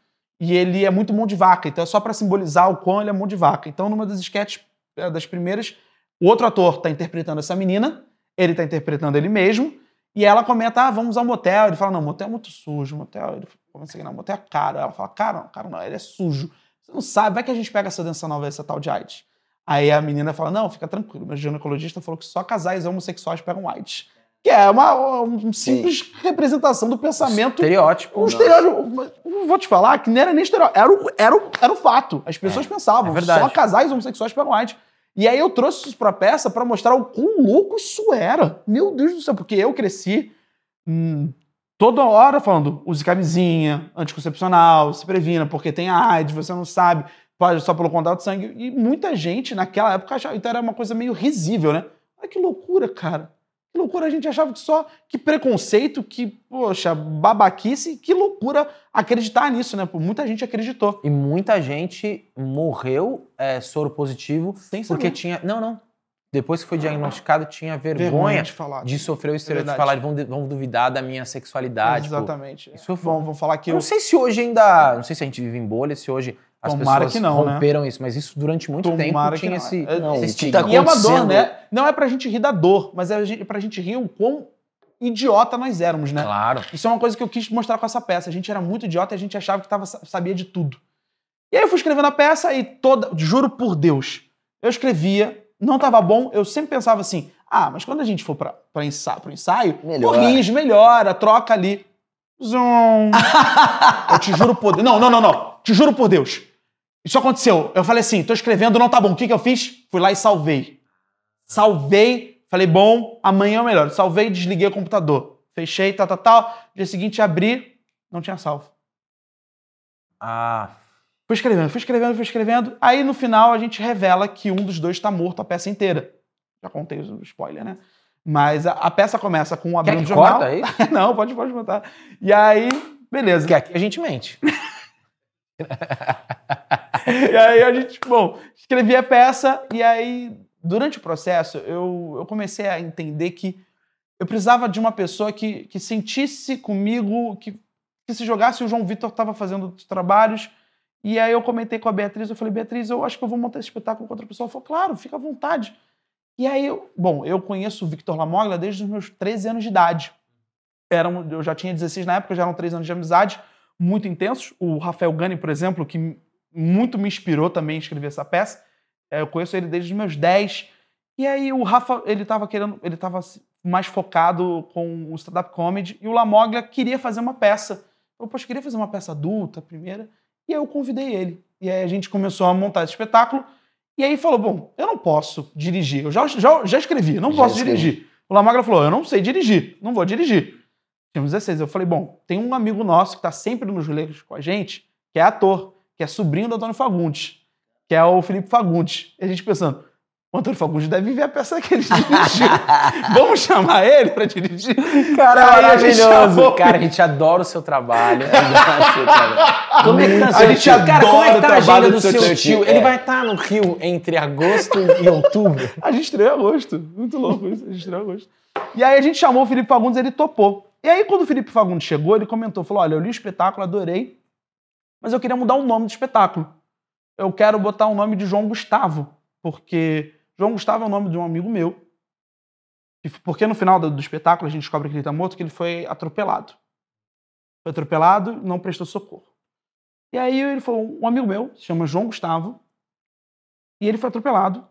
e ele é muito mão de vaca, então é só pra simbolizar o quão ele é mão de vaca. Então, numa das sketches, eh, das primeiras, o outro ator tá interpretando essa menina, ele tá interpretando ele mesmo, e ela comenta, ah, vamos ao motel. Ele fala, não, motel é muito sujo, motel... Ele começa a não, motel é caro. Ela fala, caro, não, caro não, ele é sujo. Você não sabe, vai que a gente pega essa doença nova, essa tal de AIDS. Aí a menina fala, não, fica tranquilo, meu ginecologista falou que só casais homossexuais pegam AIDS. Que é uma, uma simples representação do pensamento Estereótipo. um estereótipo. Vou te falar que não era nem estereótipo. Era o, era o, era o fato. As pessoas pensavam. é. Só casais homossexuais pegam AIDS. E aí eu trouxe isso pra peça pra mostrar o quão louco isso era. Meu Deus do céu. Porque eu cresci hum, toda hora falando use camisinha, anticoncepcional, se previna, porque tem AIDS, você não sabe, pode só pelo contato de sangue. E muita gente naquela época achava. Então era uma coisa meio risível, né? Olha que loucura, cara. Que loucura, a gente achava que só. Que preconceito, que, poxa, babaquice, que loucura acreditar nisso, né? Pô, muita gente acreditou. E muita gente morreu é, soro positivo Sem porque saber. tinha. Não, não. Depois que foi diagnosticado, tinha vergonha, Vergonha de falar. de sofrer o estereótipo de falar, vão, vão duvidar da minha sexualidade. pô. Exatamente. Isso é vão, vão falar que Eu eu. não sei se hoje ainda. Não sei se a gente vive em bolha, se hoje as Tomara pessoas que não, né? romperam isso, mas isso durante muito Tomara tempo tinha não. esse, É, não, esse o que estigma. tá E é uma dor, né? Não é pra gente rir da dor, mas é a gente- pra gente rir o quão idiota nós éramos, né? Claro. Isso é uma coisa que eu quis mostrar com essa peça. A gente era muito idiota e a gente achava que tava, sabia de tudo. E aí eu fui escrevendo a peça e toda. Juro por Deus, eu escrevia, não tava bom, eu sempre pensava assim: ah, mas quando a gente for pra, pra ensaio, pro ensaio, Melhora. corrige, melhora, troca ali. Zoom. eu te juro por Deus. Não, não, não, não. Te juro por Deus. Isso aconteceu. Eu falei assim: tô escrevendo, não tá bom. O que, que eu fiz? Fui lá e salvei. Salvei, falei, bom, amanhã eu melhoro. Salvei, desliguei o computador. Fechei, tal, tal, tal. Dia seguinte abri, não tinha salvo. Ah, Fui escrevendo, fui escrevendo, fui escrevendo. Aí no final a gente revela que um dos dois tá morto a peça inteira. Já contei o spoiler, né? Mas a, a peça começa com um quer abrindo que jornal. corta aí? não, pode, pode botar. E aí, beleza. Porque aqui a gente mente. E aí a gente, bom, escrevi a peça e aí, durante o processo, eu, eu comecei a entender que eu precisava de uma pessoa que, que sentisse comigo, que, que se jogasse. O João Vitor estava fazendo os trabalhos. E aí eu comentei com a Beatriz, eu falei, Beatriz, eu acho que eu vou montar esse espetáculo com outra pessoa. Ela falou, claro, fica à vontade. E aí, eu, bom, eu conheço o Victor Lamoglia desde os meus 13 anos de idade. Eram, eu já tinha 16 na época, já eram 3 anos de amizade, muito intensos. O Rafael Gani, por exemplo, que muito me inspirou também a escrever essa peça. É, Eu conheço ele desde os meus 10. E aí o Rafa, ele tava querendo, ele tava mais focado com o stand-up comedy e o Lamoglia queria fazer uma peça. Eu, poxa, queria fazer uma peça adulta, primeira. E aí eu convidei ele. E aí a gente começou a montar esse espetáculo. E aí falou, bom, eu não posso dirigir. Eu já, já, já escrevi, não Já posso escrevi. dirigir. O Lamoglia falou, eu não sei dirigir, não vou dirigir. Tínhamos 16. Eu falei, bom, tem um amigo nosso que está sempre nos rolês com a gente, que é ator, que é sobrinho do Antônio Fagundes, que é o Felipe Fagundes. E a gente pensando, o Antônio Fagundes deve ver a peça que ele dirigiu. Vamos chamar ele para dirigir? Cara, Aí maravilhoso. chamou- Cara, a gente adora o seu trabalho. Como é que tá A gente tio? Cara, como é que tá a trabalho agenda do seu seu tio. tio? Ele É. vai estar no Rio entre agosto e outubro. A gente estreou em agosto. Muito louco isso. A gente estreou em agosto. E aí a gente chamou o Felipe Fagundes ele topou. E aí, quando o Felipe Fagundes chegou, ele comentou: falou: olha, eu li o espetáculo, adorei, mas eu queria mudar o nome do espetáculo. Eu quero botar o nome de João Gustavo, porque João Gustavo é o nome de um amigo meu. Porque no final do, espetáculo a gente descobre que ele tá morto, que ele foi atropelado. Foi atropelado, não prestou socorro. E aí ele falou: um amigo meu, se chama João Gustavo, e ele foi atropelado.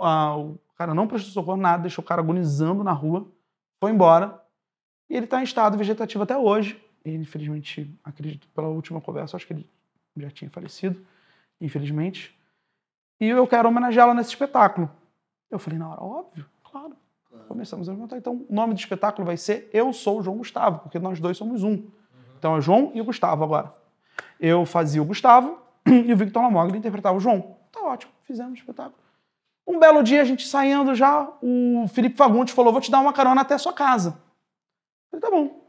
Ah, o cara não prestou socorro, nada, deixou o cara agonizando na rua, foi embora. E ele está em estado vegetativo até hoje. Ele, infelizmente, acredito, pela última conversa, acho que ele já tinha falecido, infelizmente. E eu quero homenageá-lo nesse espetáculo. Eu falei, na hora, óbvio, claro. Começamos a montar. Então, o nome do espetáculo vai ser Eu Sou o João Gustavo, porque nós dois somos um. Então, é João e o Gustavo agora. Eu fazia o Gustavo e o Victor Lamoglia interpretava o João. Tá ótimo, fizemos o espetáculo. Um belo dia, a gente saindo já, o Felipe Fagundes falou: Vou te dar uma carona até a sua casa. Eu falei: Tá bom.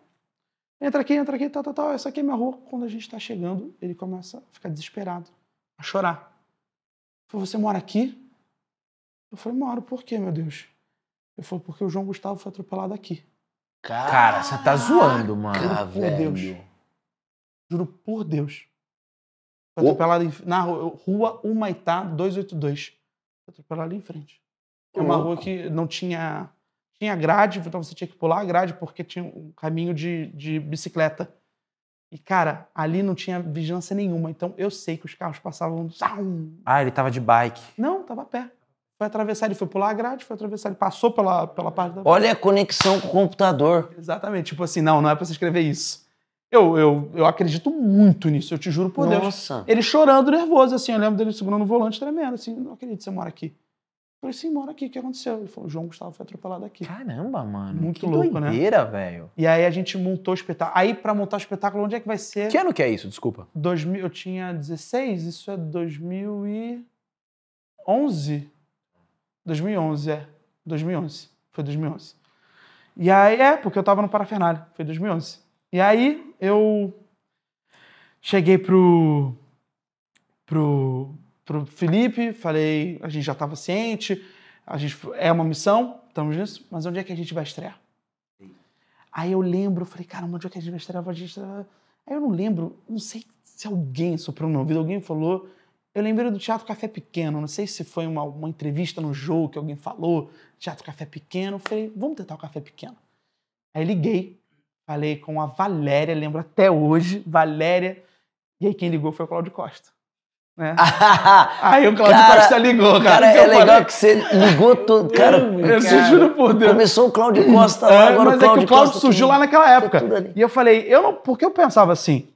Entra aqui, entra aqui, tal, tal, tal. Essa aqui é minha rua. Quando a gente tá chegando, ele começa a ficar desesperado, a chorar. Ele falou: Você mora aqui? Eu falei: Moro, por quê, meu Deus? Ele falou: Porque o João Gustavo foi atropelado aqui. Cara, você tá zoando, mano. Caraca, Por Deus. velho. Juro por Deus. Foi atropelado em- na ru- rua Humaitá 282. Foi atropelado ali em frente. É uma rua que não tinha. Tinha grade, então você tinha que pular a grade porque tinha um caminho de, de bicicleta. E, cara, ali não tinha vigilância nenhuma. Então eu sei que os carros passavam. Ah, ele tava de bike. Não, tava a pé. Foi atravessar, ele foi pular a grade, foi atravessar, ele passou pela, pela parte da. Olha a conexão com o computador. Exatamente. Tipo assim, não, não é pra você escrever isso. Eu, eu, eu acredito muito nisso, eu te juro por Deus. Nossa. Ele chorando, nervoso, assim. Eu lembro dele segurando o volante, tremendo, assim. Não acredito que você mora aqui. Eu falei, sim, mora aqui. O que aconteceu? Ele falou, João Gustavo foi atropelado aqui. Caramba, mano. Muito que louco, né? doideira, velho. E aí a gente montou o espetáculo. Aí, pra montar o espetáculo, onde é que vai ser? Que ano que é isso? Desculpa. 2000, eu tinha 16, isso é 2011? 2011, é. 2011. Foi 2011. E aí, é, porque eu tava no Parafernália. Foi 2011. E aí, eu cheguei pro, pro, pro Felipe, falei, a gente já tava ciente, a gente, é uma missão, estamos nisso, mas onde é que a gente vai estrear? Aí eu lembro, falei, caramba, onde é que a gente vai estrear? A gente estrear? Aí eu não lembro, não sei se alguém soprou no meu ouvido, alguém falou. Eu lembrei do Teatro Café Pequeno, não sei se foi uma, uma entrevista no jogo que alguém falou, Teatro Café Pequeno. Falei, vamos tentar o Café Pequeno. Aí liguei, falei com a Valéria, lembro até hoje, Valéria. E aí quem ligou foi o Cláudio Costa. Né? aí o Cláudio Cara, Costa ligou, cara. Cara, que é legal falei, que você ligou tudo. Cara, eu cara, juro por Deus. começou o Cláudio Costa lá, É, agora mas o Cláudio é que o Cláudio Costa surgiu lá naquela época. E eu falei, eu não, porque eu pensava assim,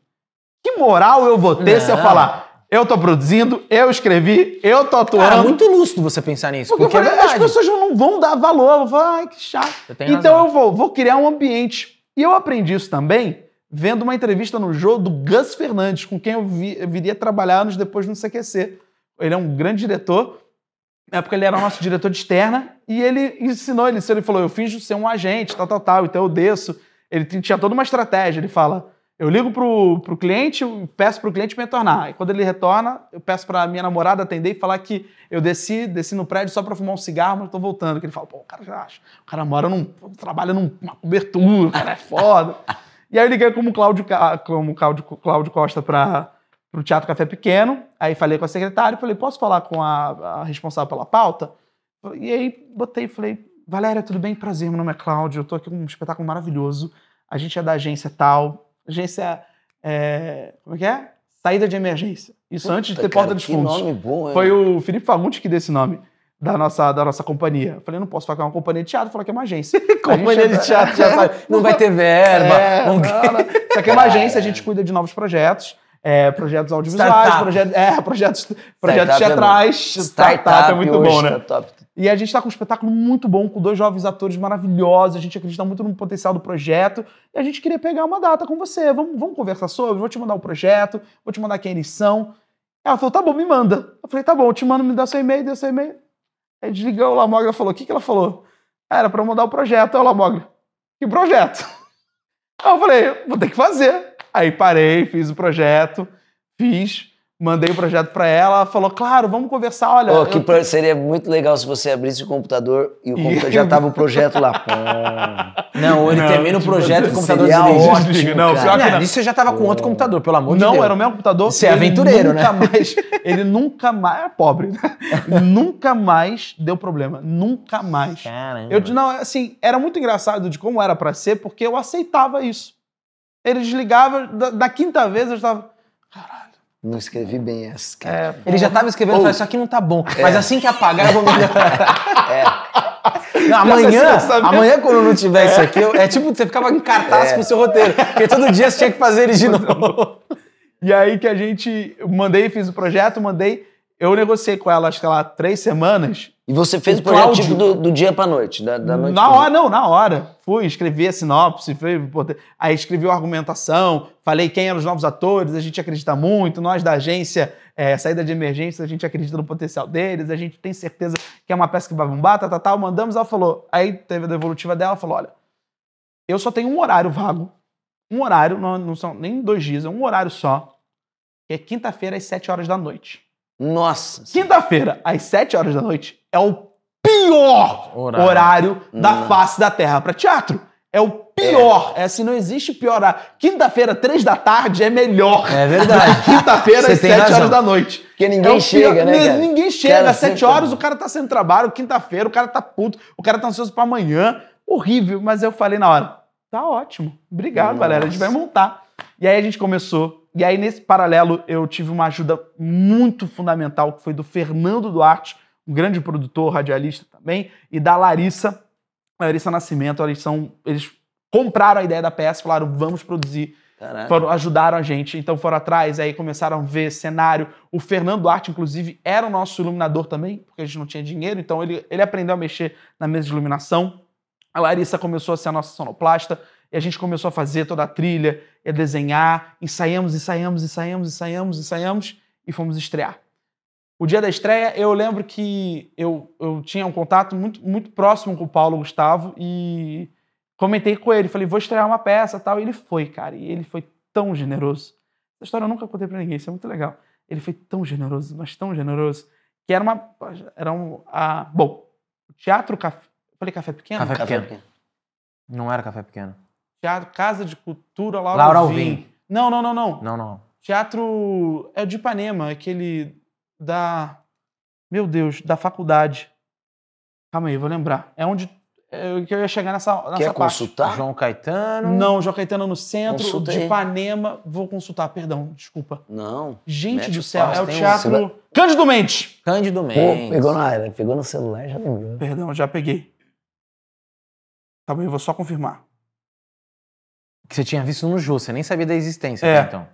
que moral eu vou ter se eu Não. falar, eu tô produzindo, eu escrevi, eu tô atuando. Cara, muito lúcido você pensar nisso. porque, Porque, eu é falei, as verdade. pessoas não vão dar valor. Eu vou falar, ai, que chato. Então razão. eu vou, vou criar um ambiente. E eu aprendi isso também vendo uma entrevista no jogo do Gus Fernandes, com quem eu, vi- eu viria trabalhar anos depois no CQC. Ele é um grande diretor. Na época ele era nosso diretor de externa e ele ensinou, ele, ele falou, eu finjo ser um agente, tal, tal, tal, então eu desço. Ele tinha toda uma estratégia, ele fala, eu ligo pro, pro cliente, peço pro cliente me retornar. E quando ele retorna, eu peço pra minha namorada atender e falar que eu desci, desci no prédio só pra fumar um cigarro, mas tô voltando. Que ele fala, pô, o cara já acha. O cara mora num. trabalha numa cobertura, o cara é foda. E aí eu liguei como Cláudio, como Cláudio, Cláudio Costa pra, pro Teatro Café Pequeno. Aí falei com a secretária, falei, posso falar com a, a responsável pela pauta? E aí botei e falei, Valéria, tudo bem? Prazer, meu nome é Cláudio, eu tô aqui com um espetáculo maravilhoso. A gente é da agência tal. Agência. é, como é que é? Saída de emergência. Isso antes de ter Cara, porta dos fundos. nome bom. Foi o Felipe Fagundes que deu esse nome da nossa, da nossa companhia. Eu falei, não posso falar que é uma companhia de teatro, falar que é uma agência. Companhia gente de teatro já É. sabe, não vai ter verba. É, não- não. Isso aqui é uma agência, a gente cuida de novos projetos. é, projetos audiovisuais, projetos, é, projetos, projetos é teatrais. Startup é muito bom, né? startup. E a gente tá com um espetáculo muito bom, com dois jovens atores maravilhosos. A gente acredita muito no potencial do projeto. E a gente queria pegar uma data com você. Vamos, vamos conversar sobre, vou te mandar o projeto, vou te mandar quem eles são. Ela falou, tá bom, me manda. Eu falei, tá bom, eu te mando, me dá seu e-mail, deu seu e-mail. Aí desligou, o Lamogra falou, o que, que ela falou? Era eu mandar o projeto. Aí o Lamogra, que projeto? Aí eu falei, vou ter que fazer. Aí parei, fiz o projeto, fiz, mandei o projeto pra ela. Falou, claro, vamos conversar, olha... Pô, eu que pro- seria muito legal se você abrisse o computador e o computador já tava o projeto lá. Pô. Não, ele Não, termina o tipo, projeto e o computador seria desliga. ótimo, Desliga. Não, cara. pior que Não, não. isso você já tava com outro computador, pelo amor de não, Deus. era o meu computador. Você é aventureiro, né? nunca Mais, ele nunca mais. Era pobre, né? nunca mais deu problema. Nunca mais. Caramba. Eu, não, assim, era muito engraçado de como era pra ser, porque eu aceitava isso. Ele desligava, da, da quinta vez eu estava. Caralho. Não escrevi bem essa, cara. É, Ele já tava escrevendo, Ou- falou, isso aqui não tá bom. Mas assim que apagar, eu vou melhorar. É. Não, amanhã, Você sabia? amanhã, quando não tiver isso aqui, eu- é tipo, você ficava em cartaz É. com o seu roteiro. Porque todo dia você tinha que fazer ele de novo. E aí que a gente. Eu mandei, fiz o projeto, mandei. Eu negociei com ela, acho que lá, três semanas. E você fez O o projeto Cláudio- tipo do, do dia pra noite, da, da noite na pro dia. hora, não, na hora. Fui, escrevi a sinopse, fui, aí escrevi a argumentação, falei quem eram os novos atores, a gente acredita muito, nós da agência é, Saída de Emergência, a gente acredita no potencial deles, a gente tem certeza que é uma peça que vai bombar, tal, tal, tal. Mandamos, ela falou, aí teve a devolutiva dela, ela falou, olha, eu só tenho um horário vago, um horário, não, não são nem dois dias, é um horário só, que é quinta-feira às sete horas da noite. Nossa. Quinta-feira, às 7 horas da noite, é o pior Horário. horário, da face da Terra para teatro. É o pior. É. assim, não existe pior. Quinta-feira, três da tarde, é melhor. É verdade. Quinta-feira, às tem 7 razão. horas da noite. Porque ninguém É chega, pior- né, cara? Ninguém chega. Cara, Às 7 sempre- horas, o cara tá sem trabalho. Quinta-feira, o cara tá puto. O cara tá ansioso pra amanhã. Horrível. Mas eu falei na hora, tá ótimo. Obrigado, Nossa. galera. A gente vai montar. E aí a gente começou. E aí, nesse paralelo, eu tive uma ajuda muito fundamental, que foi do Fernando Duarte, um grande produtor, radialista também, e da Larissa, Larissa Nascimento. Eles, são, eles compraram a ideia da peça, falaram, vamos produzir Caraca. foram, ajudaram a gente, então foram atrás, aí começaram a ver cenário. O Fernando Duarte, inclusive, era o nosso iluminador também, porque a gente não tinha dinheiro, então ele, ele aprendeu a mexer na mesa de iluminação. A Larissa começou a ser a nossa sonoplasta, e a gente começou a fazer toda a trilha, a desenhar, ensaiamos, ensaiamos, ensaiamos, ensaiamos, ensaiamos, e fomos estrear. O dia da estreia, eu lembro que eu, eu tinha um contato muito, muito próximo com o Paulo Gustavo, e comentei com ele, falei, vou estrear uma peça tal. E ele foi, cara. E ele foi tão generoso. Essa história eu nunca contei pra ninguém, isso é muito legal. Ele foi tão generoso, mas tão generoso, que era uma. Era um. A, bom, o Teatro Café. Falei café pequeno? Café Café pequeno. Não era café pequeno. Teatro Casa de Cultura Laura, Laura Alvim. Alvim. Não, não, não, não. Não, não. Teatro é o de Ipanema, aquele da. Meu Deus, da faculdade. Calma aí, vou lembrar. É onde é, que eu ia chegar nessa, nessa Quer parte. consultar? João Caetano. Não, João Caetano no centro, Consulta de aí. Ipanema. Vou consultar, perdão, desculpa. Não. Gente Mete do céu, é o tem um- teatro. Cândido Mendes! Cândido Pô, Mendes. pegou na área, pegou no celular e já lembrou. Perdão, já peguei. Tá bom, eu vou só confirmar. Que você tinha visto no Jô, você nem sabia da existência, É. até então.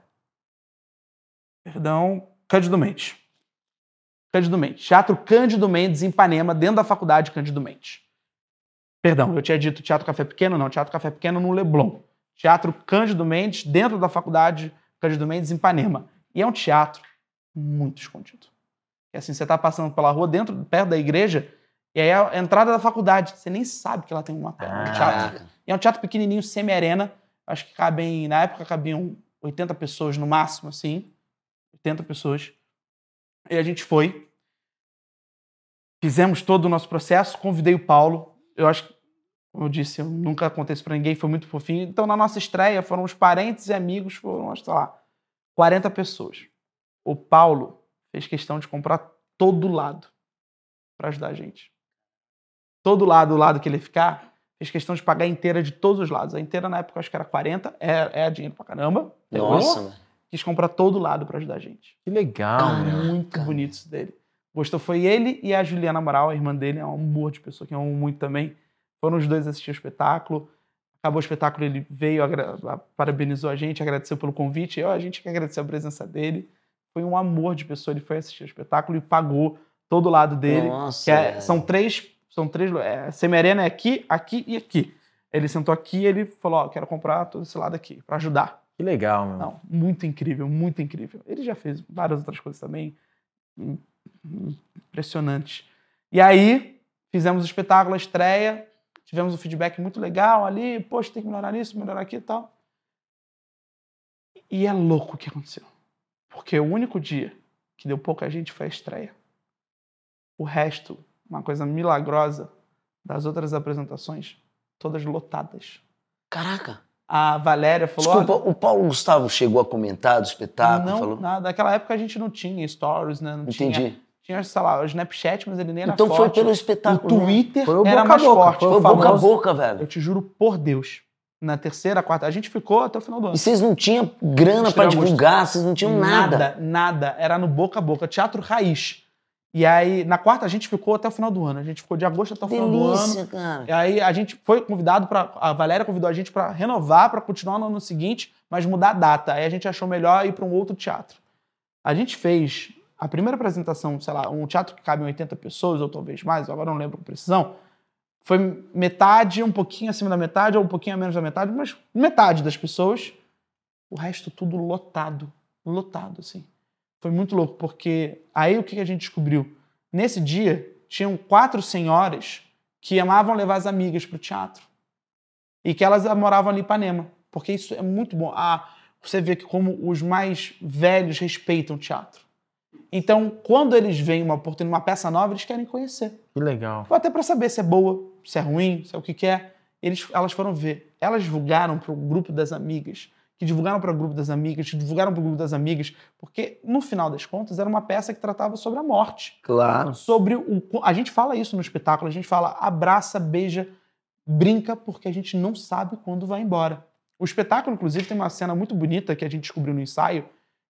Perdão, Cândido Mendes. Cândido Mendes. Teatro Cândido Mendes, em Ipanema, dentro da faculdade Cândido Mendes. Perdão, eu tinha dito Teatro Café Pequeno, não. Teatro Café Pequeno no Leblon. Teatro Cândido Mendes, dentro da faculdade Cândido Mendes, em Ipanema. E é um teatro muito escondido. É assim, você tá passando pela rua, dentro, perto da igreja, e aí é a entrada da faculdade. Você nem sabe que ela tem uma um Ah. teatro. Caraca. E é um teatro pequenininho, semi-arena. Acho que cabem, na época cabiam 80 pessoas no máximo, assim. 80 pessoas. E a gente foi. Fizemos todo o nosso processo, convidei o Paulo. Eu acho que, como eu disse, eu nunca contei isso pra ninguém, foi muito fofinho. Então, na nossa estreia, foram os parentes e amigos, foram, sei lá, 40 pessoas. O Paulo fez questão de comprar todo lado pra ajudar a gente. Todo lado, o lado que ele ficar, fez questão de pagar a inteira de todos os lados. A inteira, na época, acho que era 40, é, é dinheiro pra caramba. Nossa, velho. Quis comprar todo lado pra ajudar a gente. Que legal, meu. muito cara. bonito isso dele. Gostou foi ele e a Juliana Amaral, a irmã dele, é um amor de pessoa que eu amo muito também. Foram os dois assistir o espetáculo. Acabou o espetáculo, ele veio, parabenizou a gente, agradeceu pelo convite. Eu, a gente que agradeceu a presença dele. Foi um amor de pessoa. Ele foi assistir o espetáculo e pagou todo o lado dele. Nossa, que é- são três, são três, é, Semerena é aqui, aqui e aqui. Ele sentou aqui e ele falou, ó, quero comprar todo esse lado aqui, pra ajudar. Que legal, meu. Não, muito incrível, muito incrível. Ele já fez várias outras coisas também. Impressionante. E aí, fizemos o espetáculo, a estreia, tivemos um feedback muito legal ali, poxa, tem que melhorar nisso, melhorar aqui e tal. E é louco o que aconteceu. Porque o único dia que deu pouca gente foi a estreia. O resto, uma coisa milagrosa das outras apresentações, todas lotadas. Caraca. A Valéria falou. Desculpa, o Paulo Gustavo chegou a comentar do espetáculo? não, falou? nada. Naquela época a gente não tinha stories, né? Não Entendi. Tinha, tinha, sei lá, o Snapchat, mas ele nem era Então foi forte. pelo O espetáculo. né? Twitter Foi o era mais boca, forte. foi Foi o boca a boca, velho. Eu te juro por Deus. Na terceira, quarta, a gente ficou até o final do ano. E vocês não tinham grana pra Estreamos- divulgar, vocês não tinham nada. Nada, nada. Era no boca a boca. Teatro raiz. E aí, na quarta, a gente ficou até o final do ano. A gente ficou de agosto até o final do ano. Delícia, cara. E aí a gente foi convidado para a Valéria convidou a gente para renovar, para continuar no ano seguinte, mas mudar a data. Aí a gente achou melhor ir para um outro teatro. A gente fez a primeira apresentação, sei lá, um teatro que cabe em 80 pessoas ou talvez mais, agora não lembro com precisão. Foi metade, um pouquinho acima da metade ou um pouquinho a menos da metade, mas metade das pessoas. O resto tudo lotado, lotado assim. Foi muito louco porque aí o que a gente descobriu? Nesse dia tinham quatro senhoras que amavam levar as amigas para o teatro. E que elas moravam ali em Ipanema. Porque isso é muito bom. Ah, você vê que como os mais velhos respeitam o teatro. Então, quando eles veem uma oportunidade, uma peça nova, eles querem conhecer. Que legal. Até para saber se é boa, se é ruim, se é o que quer. Eles, elas foram ver. Elas divulgaram para o grupo das amigas, que divulgaram para o grupo das amigas, que divulgaram para o grupo das amigas, porque no final das contas era uma peça que tratava sobre a morte Claro. sobre o. A gente fala isso no espetáculo, a gente fala abraça, beija, brinca, porque a gente não sabe quando vai embora. O espetáculo, inclusive, tem uma cena muito bonita que a gente descobriu no ensaio,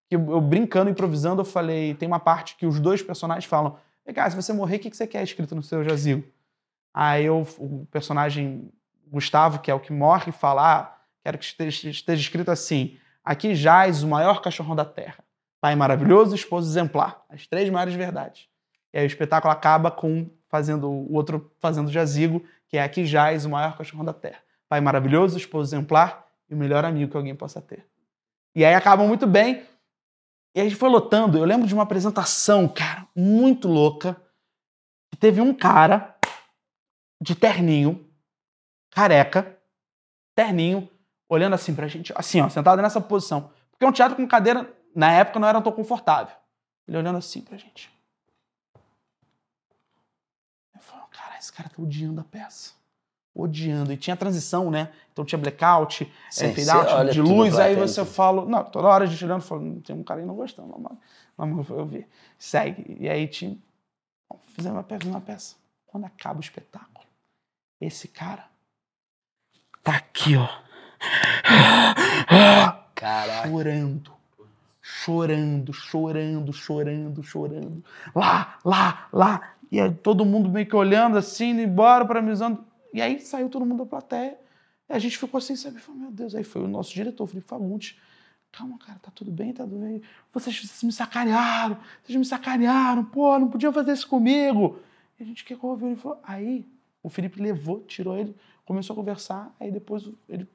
que eu, eu brincando, improvisando, eu falei, tem uma parte que os dois personagens falam, cá, se você morrer, o que que você quer escrito no seu jazigo? Aí eu, o personagem Gustavo, que é o que morre, fala, ah, quero que esteja, escrito assim, aqui jaz o maior cachorrão da terra, pai maravilhoso, esposo exemplar, as três maiores verdades. E aí o espetáculo acaba com fazendo o outro fazendo jazigo, que é aqui jaz o maior cachorrão da terra. Pai maravilhoso, esposo exemplar e o melhor amigo que alguém possa ter. E aí acabam muito bem. E a gente foi lotando. Eu lembro de uma apresentação, cara, muito louca. Que teve um cara de terninho, careca, terninho, olhando assim pra gente, assim, ó, sentado nessa posição. Porque um teatro com cadeira, na época, não era tão confortável. Ele olhando assim pra gente. Eu falo, cara, esse cara tá odiando a peça. odiando. E tinha transição, né? Então tinha blackout, Sim, é, fade out de luz. Aí você fala. Não, toda hora a gente olhando, falando, tem um cara aí não gostando. Vamos, vamos eu ver. Segue. E aí tinha. Fizemos uma peça, uma peça. Quando acaba o espetáculo, esse cara tá aqui, ó. Caraca. chorando. Chorando, chorando, chorando, chorando. Lá, lá, lá. E aí todo mundo meio que olhando assim, indo embora, paramizando. E aí saiu todo mundo da plateia. E a gente ficou assim, sabe? Falei, meu Deus. Aí foi o nosso diretor, Felipe Fagundes. Calma, cara, tá tudo bem, tá tudo bem. Vocês, vocês me sacanearam, vocês me sacanearam, pô, não podiam fazer isso comigo. E a gente que ouviu, ele falou. Aí o Felipe levou, tirou ele, começou a conversar, aí depois ele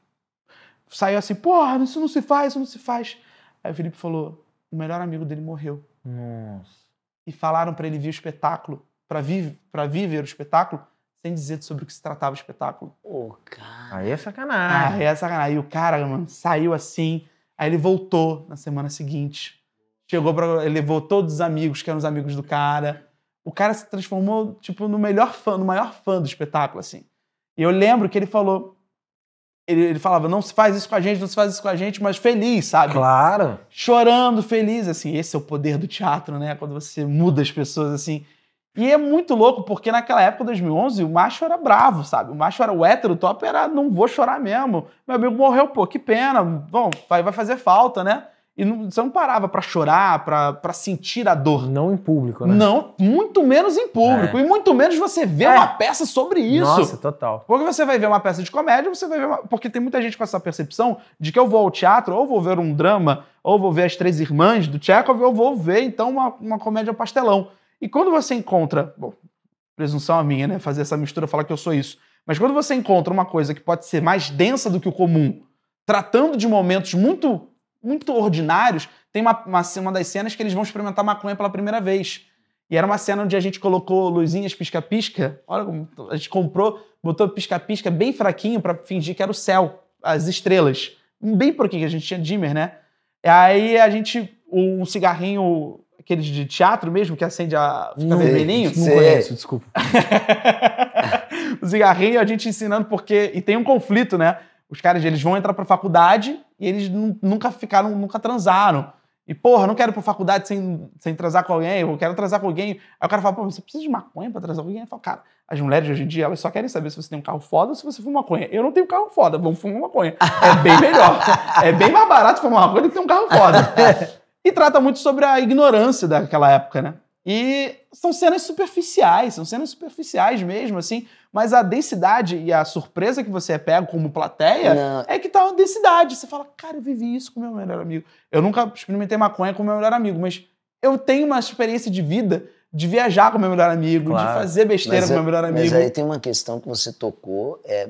saiu assim, porra, isso não se faz, isso não se faz. Aí o Felipe falou, o melhor amigo dele morreu. Nossa. E falaram pra ele ver o espetáculo, pra vir, pra vir ver o espetáculo, sem dizer sobre o que se tratava o espetáculo. Pô, cara. Aí é sacanagem. é sacanagem. Aí o cara, mano, saiu assim, aí ele voltou na semana seguinte. Chegou pra. Ele levou todos os amigos, que eram os amigos do cara. O cara se transformou, tipo, no melhor fã, no maior fã do espetáculo, assim. E eu lembro que ele falou. Ele, ele falava, não se faz isso com a gente, não se faz isso com a gente, mas feliz, sabe? Claro. chorando, feliz, assim. Esse é o poder do teatro, né? Quando você muda as pessoas, assim. E é muito louco, porque naquela época, 2011, o macho era bravo, sabe? O macho era o hétero, o top era não vou chorar mesmo. Meu amigo morreu, pô, que pena. Bom, vai, vai fazer falta, né? E não- você não parava pra chorar, pra, pra sentir a dor. Não em público, né? Não, muito menos em público. É. E muito menos você vê É. uma peça sobre isso. Nossa, total. Porque você vai ver uma peça de comédia, você vai ver uma... Porque tem muita gente com essa percepção de que eu vou ao teatro, ou vou ver um drama, ou vou ver as Três Irmãs do Chekhov, ou vou ver, então, uma, uma comédia pastelão. E quando você encontra... Bom, presunção a minha, né? Fazer essa mistura, falar que eu sou isso. Mas quando você encontra uma coisa que pode ser mais densa do que o comum, tratando de momentos muito, muito ordinários, tem uma, uma, uma das cenas que eles vão experimentar maconha pela primeira vez. E era uma cena onde a gente colocou luzinhas pisca-pisca. Olha como a gente comprou, botou pisca-pisca bem fraquinho pra fingir que era o céu, as estrelas. Bem pouquinho, que a gente tinha dimmer, né? E aí a gente, um cigarrinho, aqueles de teatro mesmo, que acende a. fica Não, vermelhinho. Não conheço, desculpa. o cigarrinho a gente ensinando porque. E tem um conflito, né? Os caras eles vão entrar pra faculdade e eles nu- nunca ficaram, nunca transaram. E, porra, não quero ir pra faculdade sem, sem transar com alguém, eu quero transar com alguém. Aí o cara fala, pô, você precisa de maconha pra transar com alguém? Eu falo, cara, as mulheres de hoje em dia, elas só querem saber se você tem um carro foda ou se você fuma maconha. Eu não tenho carro foda, vamos fumar maconha. É bem melhor. é bem mais barato fumar maconha do que ter um carro foda. e trata muito sobre a ignorância daquela época, né? E são cenas superficiais, são cenas superficiais mesmo, assim, mas a densidade e a surpresa que você pega como plateia Não, é que tá uma densidade. Você fala, cara, eu vivi isso com meu melhor amigo. Eu nunca experimentei maconha com meu melhor amigo, mas eu tenho uma experiência de vida de viajar com meu melhor amigo, Claro. de fazer besteira Mas com é- meu melhor Mas amigo. aí tem uma questão que você tocou, é,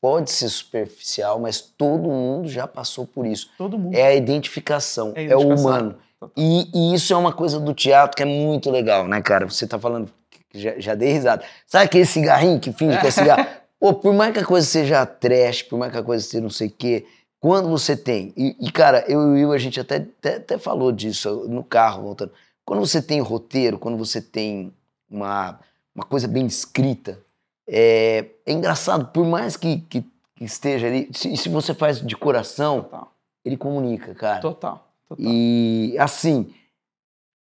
pode ser superficial, mas todo mundo já passou por isso. Todo mundo. É a identificação, É a é, o identificação. humano. E, e isso é uma coisa do teatro que é muito legal, né, cara? Você tá falando, já, já dei risada. Sabe aquele cigarrinho que finge que é cigarro? Pô, por mais que a coisa seja trash, por mais que a coisa seja não sei o quê, quando você tem. E, e, cara, eu e o Will, a gente até, até, até falou disso no carro, voltando. Quando você tem roteiro, quando você tem uma, uma coisa bem escrita, é, é engraçado, por mais que, que, que esteja ali, se, se você faz de coração, Total, ele comunica, cara. total, total. E assim,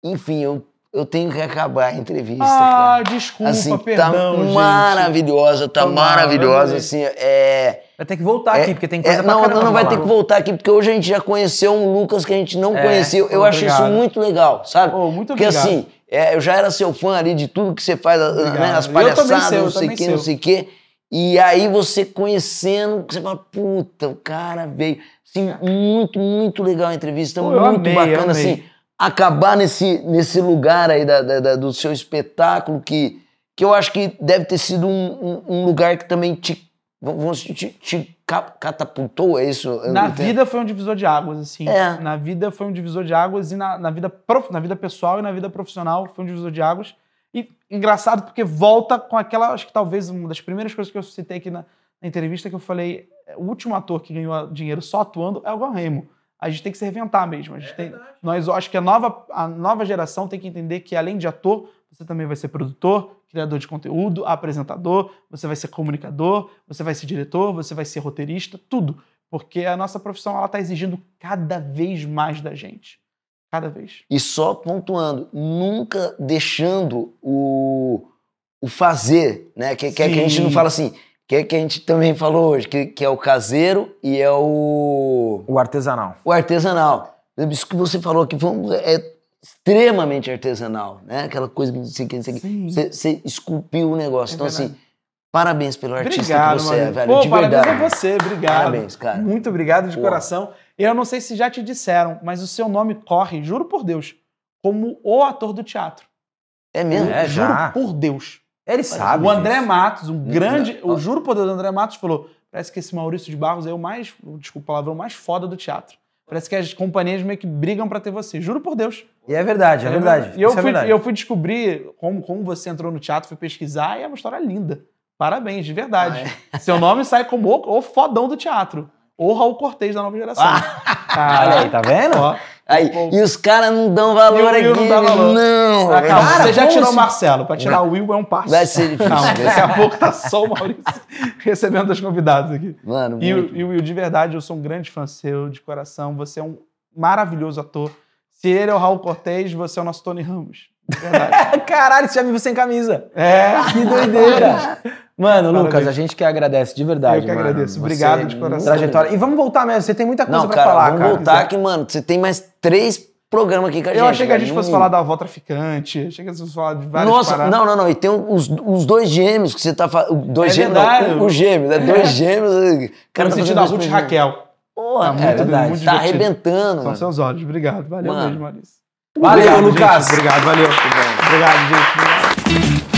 enfim, eu, eu tenho que acabar a entrevista, Ah, cara. desculpa, Assim, perdão, tá gente. maravilhosa, tá maravilhosa, assim, é... Vai ter que voltar É, aqui, porque tem coisa é, pra não, caramba não, não vai pra ter falar. que voltar aqui, porque hoje a gente já conheceu um Lucas que a gente não É, conhecia. Eu acho isso muito legal, sabe? Ô, muito Porque obrigado. assim, é, eu já era seu fã ali de tudo que você faz, Obrigado. né, as palhaçadas, sei, não sei o que, não sei o que. E aí você conhecendo, você fala, puta, o cara veio. Assim, muito, muito legal a entrevista, Pô, muito amei, bacana, amei. assim, acabar nesse, nesse lugar aí da, da- da- do seu espetáculo, que, que eu acho que deve ter sido um, um- um lugar que também te, vamos, te, te ca- catapultou, é isso? Eu Na vida foi um divisor de águas, assim. É. Na vida foi um divisor de águas e na, na, vida prof- na vida pessoal e na vida profissional foi um divisor de águas. E engraçado porque volta com aquela, acho que talvez uma das primeiras coisas que eu citei aqui na, na entrevista que eu falei, o último ator que ganhou dinheiro só atuando é o Gal Remo. A gente tem que se reinventar mesmo. A gente tem, nós, eu acho que a nova, a nova geração tem que entender que além de ator, você também vai ser produtor, criador de conteúdo, apresentador, você vai ser comunicador, você vai ser diretor, você vai ser roteirista, tudo. Porque a nossa profissão ela está exigindo cada vez mais da gente. Cada vez. E só pontuando, nunca deixando o, o fazer, né? Que, que, é que a gente não fala assim, que é que a gente também falou hoje, que, que é o caseiro e é o, O artesanal. o artesanal. Isso que você falou um- é extremamente artesanal, né? Aquela coisa você, que você, Sim. você, você esculpiu o negócio. É então, assim, verdade. parabéns pelo artista Obrigado, que você é, mano. velho. Pô, de parabéns verdade. a você, obrigado. Parabéns, cara. Muito obrigado de Pô. coração. Eu não sei se já te disseram, mas o seu nome corre, juro por Deus, como o ator do teatro. É mesmo? É, juro já. por Deus. Ele sabe. o André disso. Matos, um grande. não. O juro por Deus, o André Matos falou: parece que esse Maurício de Barros é o mais. Desculpa o palavrão, mais foda do teatro. Parece que as companhias meio que brigam pra ter você. Juro por Deus. E é verdade, é verdade. E eu é fui, verdade. eu fui descobrir como, como você entrou no teatro, fui pesquisar e é uma história linda. Parabéns, de verdade. Ah, Seu nome sai como o, o fodão do teatro. Ou Raul Cortez da nova geração. Ah, Olha aí, tá vendo? ó. Aí, Pô, e os caras não dão valor aqui. Não dá valor. Não, Ah, calma, Cara, você já tirou se- o Marcelo. Pra tirar o Will é um passo. Vai ser difícil. Calma, vai daqui a pouco tá só o Maurício recebendo os convidados aqui. Mano, E, muito. e o Will, de verdade, eu sou um grande fã seu, de coração. Você é um maravilhoso ator. Se ele é o Raul Cortez, você é o nosso Tony Ramos. De verdade. Caralho, você já me viu sem camisa. é. Que doideira. Mano, Parabéns. Lucas, a gente que agradece, de verdade. Eu que mano. agradeço. Você- Obrigado de coração. Trajetória. E vamos voltar mesmo, você tem muita coisa Não, pra cara, falar, vamos cara. voltar que, mano, você tem mais três programas aqui com a gente. Eu achei que a gente fosse falar da avó traficante, achei que a gente fosse falar de várias Nossa, paradas. não, não, não. E tem os, os dois gêmeos que você tá falando. Dois É gêmeos, verdade. não, o, o gêmeo, né? Dois gêmeos. Cara, no tá sentido da Ruth e. Raquel. Porra, Tá muito, verdade. muito tá arrebentando, São mano. seus olhos. Obrigado. Valeu Mano. mesmo, Maurício. Valeu, Obrigado, Lucas. gente. Obrigado, valeu. Obrigado, gente.